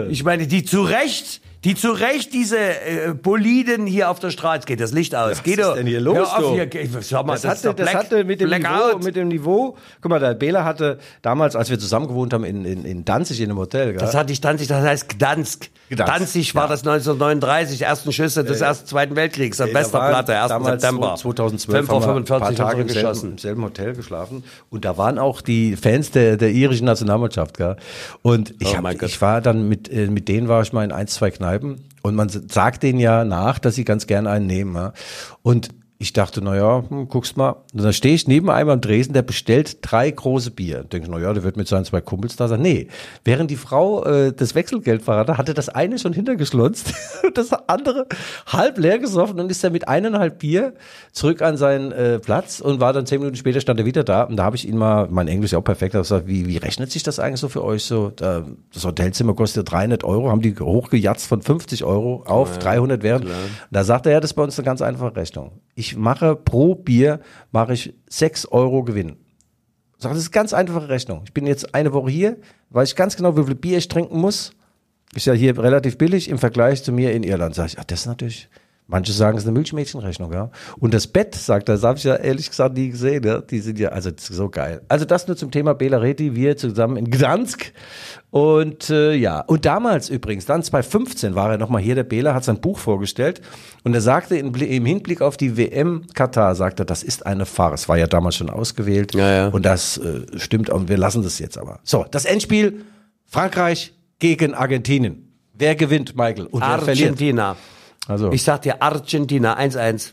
ich meine, die zu Recht, die zu Recht diese äh, Boliden hier auf der Straße, geht das Licht aus, geht
ist
doch.
denn hier los,
auf hier, schau mal,
Das,
das, ist
hatte,
doch
das
Black,
hatte mit dem, Niveau, mit dem Niveau, guck mal, der Bela hatte damals, als wir zusammen gewohnt haben in, in, in Danzig in einem Hotel, gell?
Das hatte ich Danzig, das heißt Gdansk.
Gdansk,
Danzig war
ja.
das 1939, ersten Schüsse des ersten, zweiten Weltkriegs, an
Ey, da
Westerplatte,
waren
1.
damals
September.
2012
5 Uhr
haben wir ein paar
45
Tage im selben,
geschossen.
im selben Hotel geschlafen und da waren auch die Fans der, der irischen Nationalmannschaft, gell? Und ich,
Oh
hab, ich war dann mit, äh, mit denen war ich mal in ein, zwei Kneipen und man sagt denen ja nach, dass sie ganz gerne einen nehmen. Ja? Und ich dachte, naja, hm, guckst mal. Und dann stehe ich neben einem am Dresden, der bestellt drei große Bier. Denke, naja, der wird mit seinen zwei Kumpels da sein. Nee, während die Frau äh, das Wechselgeld verraten, hatte das eine schon hintergeschlonzt und das andere halb leer gesoffen und ist dann mit eineinhalb Bier zurück an seinen äh, Platz und war dann zehn Minuten später stand er wieder da. Und da habe ich ihn mal, mein Englisch ist auch perfekt, hab gesagt, wie, wie rechnet sich das eigentlich so für euch so? Da, das Hotelzimmer kostet 300 Euro, haben die hochgejatzt von 50 Euro auf 300 während. Da sagt er, ja, das ist bei uns eine ganz einfache Rechnung. Ich mache pro Bier, mache ich 6 Euro Gewinn. Sag, das ist eine ganz einfache Rechnung. Ich bin jetzt eine Woche hier, weiß ich ganz genau, wie viel Bier ich trinken muss. Ist ja hier relativ billig im Vergleich zu mir in Irland. Sag ich, ach, das ist natürlich, manche sagen, es ist eine Milchmädchenrechnung, ja. Und das Bett, sagt er, das habe ich ja ehrlich gesagt nie gesehen, ja. Die sind ja, also so geil. Also das nur zum Thema Bela Reti, wir zusammen in Gdansk. Und äh, ja, und damals übrigens, dann 2015 war er nochmal hier, der Bela hat sein Buch vorgestellt und er sagte Bli- im Hinblick auf die WM Katar, sagte er, das ist eine Farce. War ja damals schon ausgewählt
Ja, ja.
und das äh, stimmt und wir lassen das jetzt aber. So, das Endspiel Frankreich gegen Argentinien. Wer gewinnt, Michael? Und wer verliert? Also,
Ich sag dir Argentina 1-1.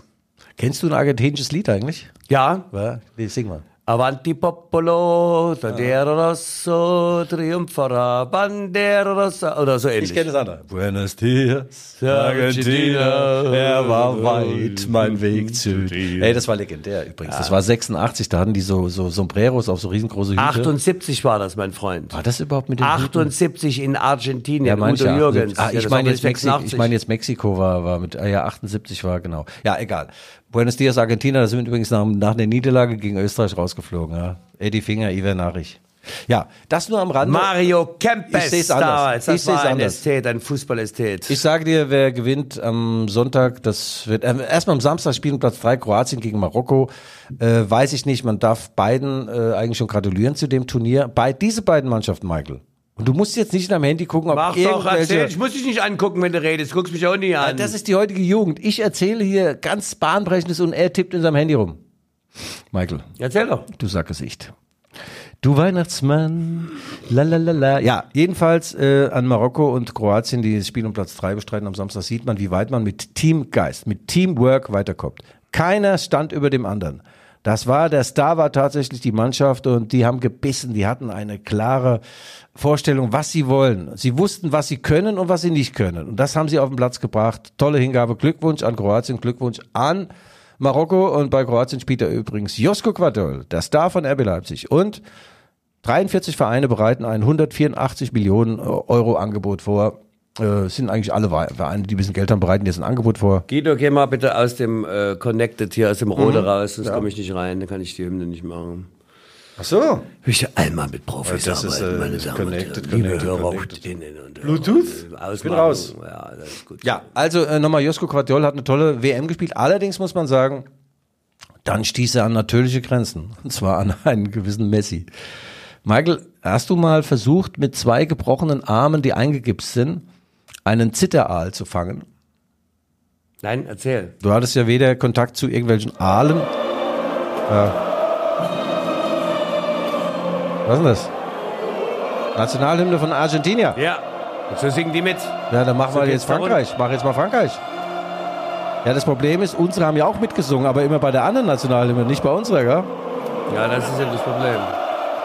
kennst du ein argentinisches Lied eigentlich?
Ja,
Ja, nee, sing mal.
Avanti Popolo, Bandera Rosso, Triumphara, Bandera Rossa, oder so ähnlich.
Ich kenne das andere. Buenos Dias,
Argentina.
Er war weit mein Weg zu dir. Ey, das war legendär übrigens. Das war 86, da hatten die so, so Sombreros auf so riesengroße Hüte.
78 war das, mein Freund.
War das überhaupt mit den Hüten?
78 in Argentinien,
Ja,
Udo
manche
Jürgens.
78. Ah,
Ja,
ich
das
meine jetzt, Mexiko,
86.
ich meine jetzt Mexiko war, war mit, ah ja, 78 war genau. Ja, egal. Buenos Dias, Argentina, da sind wir übrigens nach, nach der Niederlage gegen Österreich rausgeflogen. Ja. Eddie Finger, Ivan Nachrich. Ja, das nur am Rande.
Mario
Ich
Kempes
seh's anders.
damals. Das
Ich seh's
war ein
anders.
Ästhet, ein Fußballästhet.
Ich sage dir, wer gewinnt am Sonntag, das wird äh, erstmal am Samstag spielen Platz 3 Kroatien gegen Marokko. Äh, weiß ich nicht, man darf beiden äh, eigentlich schon gratulieren zu dem Turnier. Bei diese beiden Mannschaften, Michael. Und du musst jetzt nicht in deinem Handy gucken, ob
Mach doch,
irgendwelche
erzähl. Ich muss dich nicht angucken, wenn du redest. Guckst mich auch nie an.
das ist die heutige Jugend. Ich erzähle hier ganz bahnbrechendes und er tippt in seinem Handy rum. Michael,
Erzähl doch.
du Sackgesicht. Du Weihnachtsmann, la la la la. Ja, jedenfalls äh, an Marokko und Kroatien, die das Spiel um Platz drei bestreiten am Samstag, sieht man, wie weit man mit Teamgeist, mit Teamwork weiterkommt. Keiner stand über dem anderen. Das war, der Star war tatsächlich die Mannschaft und die haben gebissen, die hatten eine klare Vorstellung, was sie wollen. Sie wussten, was sie können und was sie nicht können. Und das haben sie auf den Platz gebracht. Tolle Hingabe. Glückwunsch an Kroatien, Glückwunsch an Marokko. Und bei Kroatien spielt er übrigens Josko Kvadol, der Star von RB Leipzig. Und 43 Vereine bereiten ein 184 Millionen Euro Angebot vor. Äh, sind eigentlich alle Vereine, die ein bisschen Geld haben, bereiten jetzt ein Angebot vor.
Guido, geh mal bitte aus dem äh, Connected hier, aus dem Rode
Mhm.
raus, sonst komme ich nicht rein, dann kann ich die Hymne nicht machen.
Ach so.
Ich will einmal mit Profis
Das ist,
arbeiten,
äh,
meine Damen
connected,
und Herren. Liebe
connected,
Hörerinnen und
Bluetooth?
Hörer,
Ich bin raus.
Ja, das ist gut.
Ja, also äh, nochmal, Josko Quadjol hat eine tolle WM gespielt. Allerdings muss man sagen, dann stieß er an natürliche Grenzen. Und zwar an einen gewissen Messi. Michael, hast du mal versucht, mit zwei gebrochenen Armen, die eingegipst sind, einen Zitteraal zu fangen?
Nein, erzähl.
Du hattest ja weder Kontakt zu irgendwelchen Aalen. Ja. Was ist denn das? Nationalhymne von Argentinien.
Ja, und so singen die mit.
Ja, dann machen
So
wir jetzt Frankreich. Mach jetzt mal Frankreich. Ja, das Problem ist, unsere haben ja auch mitgesungen, aber immer bei der anderen Nationalhymne, nicht bei unserer, gell?
Ja, das ist ja das Problem.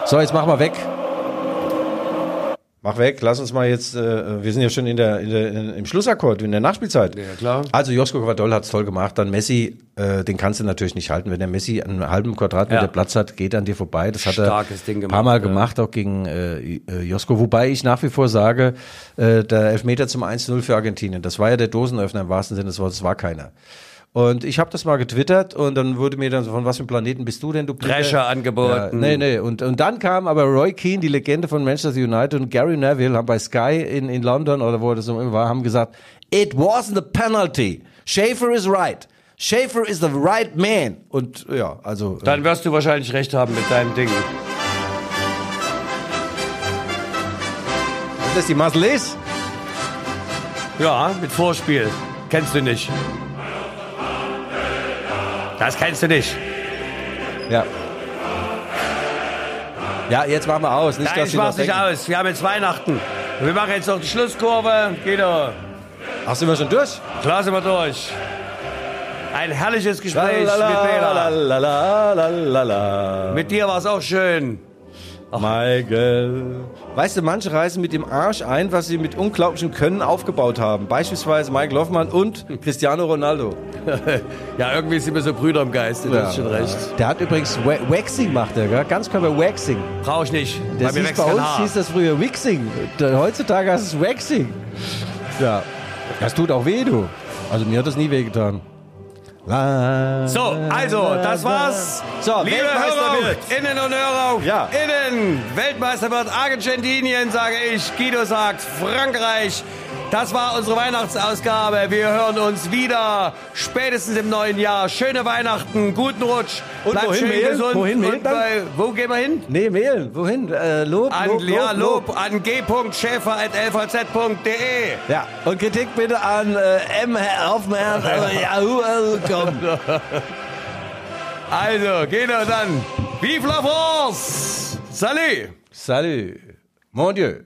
So, jetzt machen wir weg. Mach weg, lass uns mal jetzt, äh, wir sind ja schon in der, in der, in, im Schlussakkord, in der Nachspielzeit.
Ja, klar.
Also Josko Kvadol hat's toll gemacht, dann Messi, äh, den kannst du natürlich nicht halten. Wenn der Messi einen halben Quadratmeter
Ja.
Platz hat, geht an dir vorbei. Das hat
Starkes
er
Ding
ein
gemacht,
paar Mal
ja.
gemacht, auch gegen äh, äh, Josko. Wobei ich nach wie vor sage, äh, der Elfmeter zum 1-0 für Argentinien, das war ja der Dosenöffner im wahrsten Sinne des Wortes, das war keiner. Und ich habe das mal getwittert und dann wurde mir dann so, von was für einem Planeten bist du denn, du?
Drescher angeboten.
Ja, nee, nee. Und, und dann kam aber Roy Keane, die Legende von Manchester United und Gary Neville haben bei Sky in, in London oder wo das immer war, haben gesagt, it wasn't a penalty. Schaefer is right. Schaefer is the right man. Und ja, also. äh,
Dann wirst du wahrscheinlich recht haben mit deinem Ding.
ist das die Muscle ist?
Ja, mit Vorspiel. Kennst du nicht. Das kennst du nicht.
Ja. Ja, jetzt machen wir aus. Nicht,
Nein,
dass
ich mach's nicht aus. Wir haben jetzt Weihnachten. Und wir machen jetzt noch die Schlusskurve. Guido,
Ach, sind wir schon durch?
klar sind wir durch. Ein herrliches Gespräch mit Bela.
Lalalala.
Mit dir war es auch schön.
Michael. Weißt du, manche reisen mit dem Arsch ein, was sie mit unglaublichem Können aufgebaut haben. Beispielsweise Michael Hoffmann und Cristiano Ronaldo.
Ja, irgendwie sind wir so Brüder im Geiste. Du hast schon recht.
Der hat übrigens Wa Waxing macht er, gell? Ganzkörper Waxing.
Brauch ich nicht.
Das
Bei
hieß bei uns
Haar.
hieß das früher Wixing. Heutzutage heißt es Waxing. Ja. Das tut auch weh, du. Also mir hat das nie wehgetan.
So, also, das war's.
So,
Liebe
Weltmeister
Hörer,
wird.
Innen und Hörer,
Ja.
Innen, Weltmeister wird Argentinien, sage ich. Guido sagt Frankreich. Das war unsere Weihnachtsausgabe. Wir hören uns wieder spätestens im neuen Jahr. Schöne Weihnachten, guten Rutsch.
Und
Bleibt
wohin
schön
wählen?
gesund.
Wohin dann?
bei, wo gehen wir hin?
Nee, wählen. Wohin? Äh, Lob,
An,
Lob,
ja,
Lob,
Lob an g.schäfer.lvz.de.
Ja, und Kritik bitte an äh, M. Hoffmann. äh, Yahoo.com.
Also, Guido dann. Vive la France! Salut!
Salut. Mon Dieu.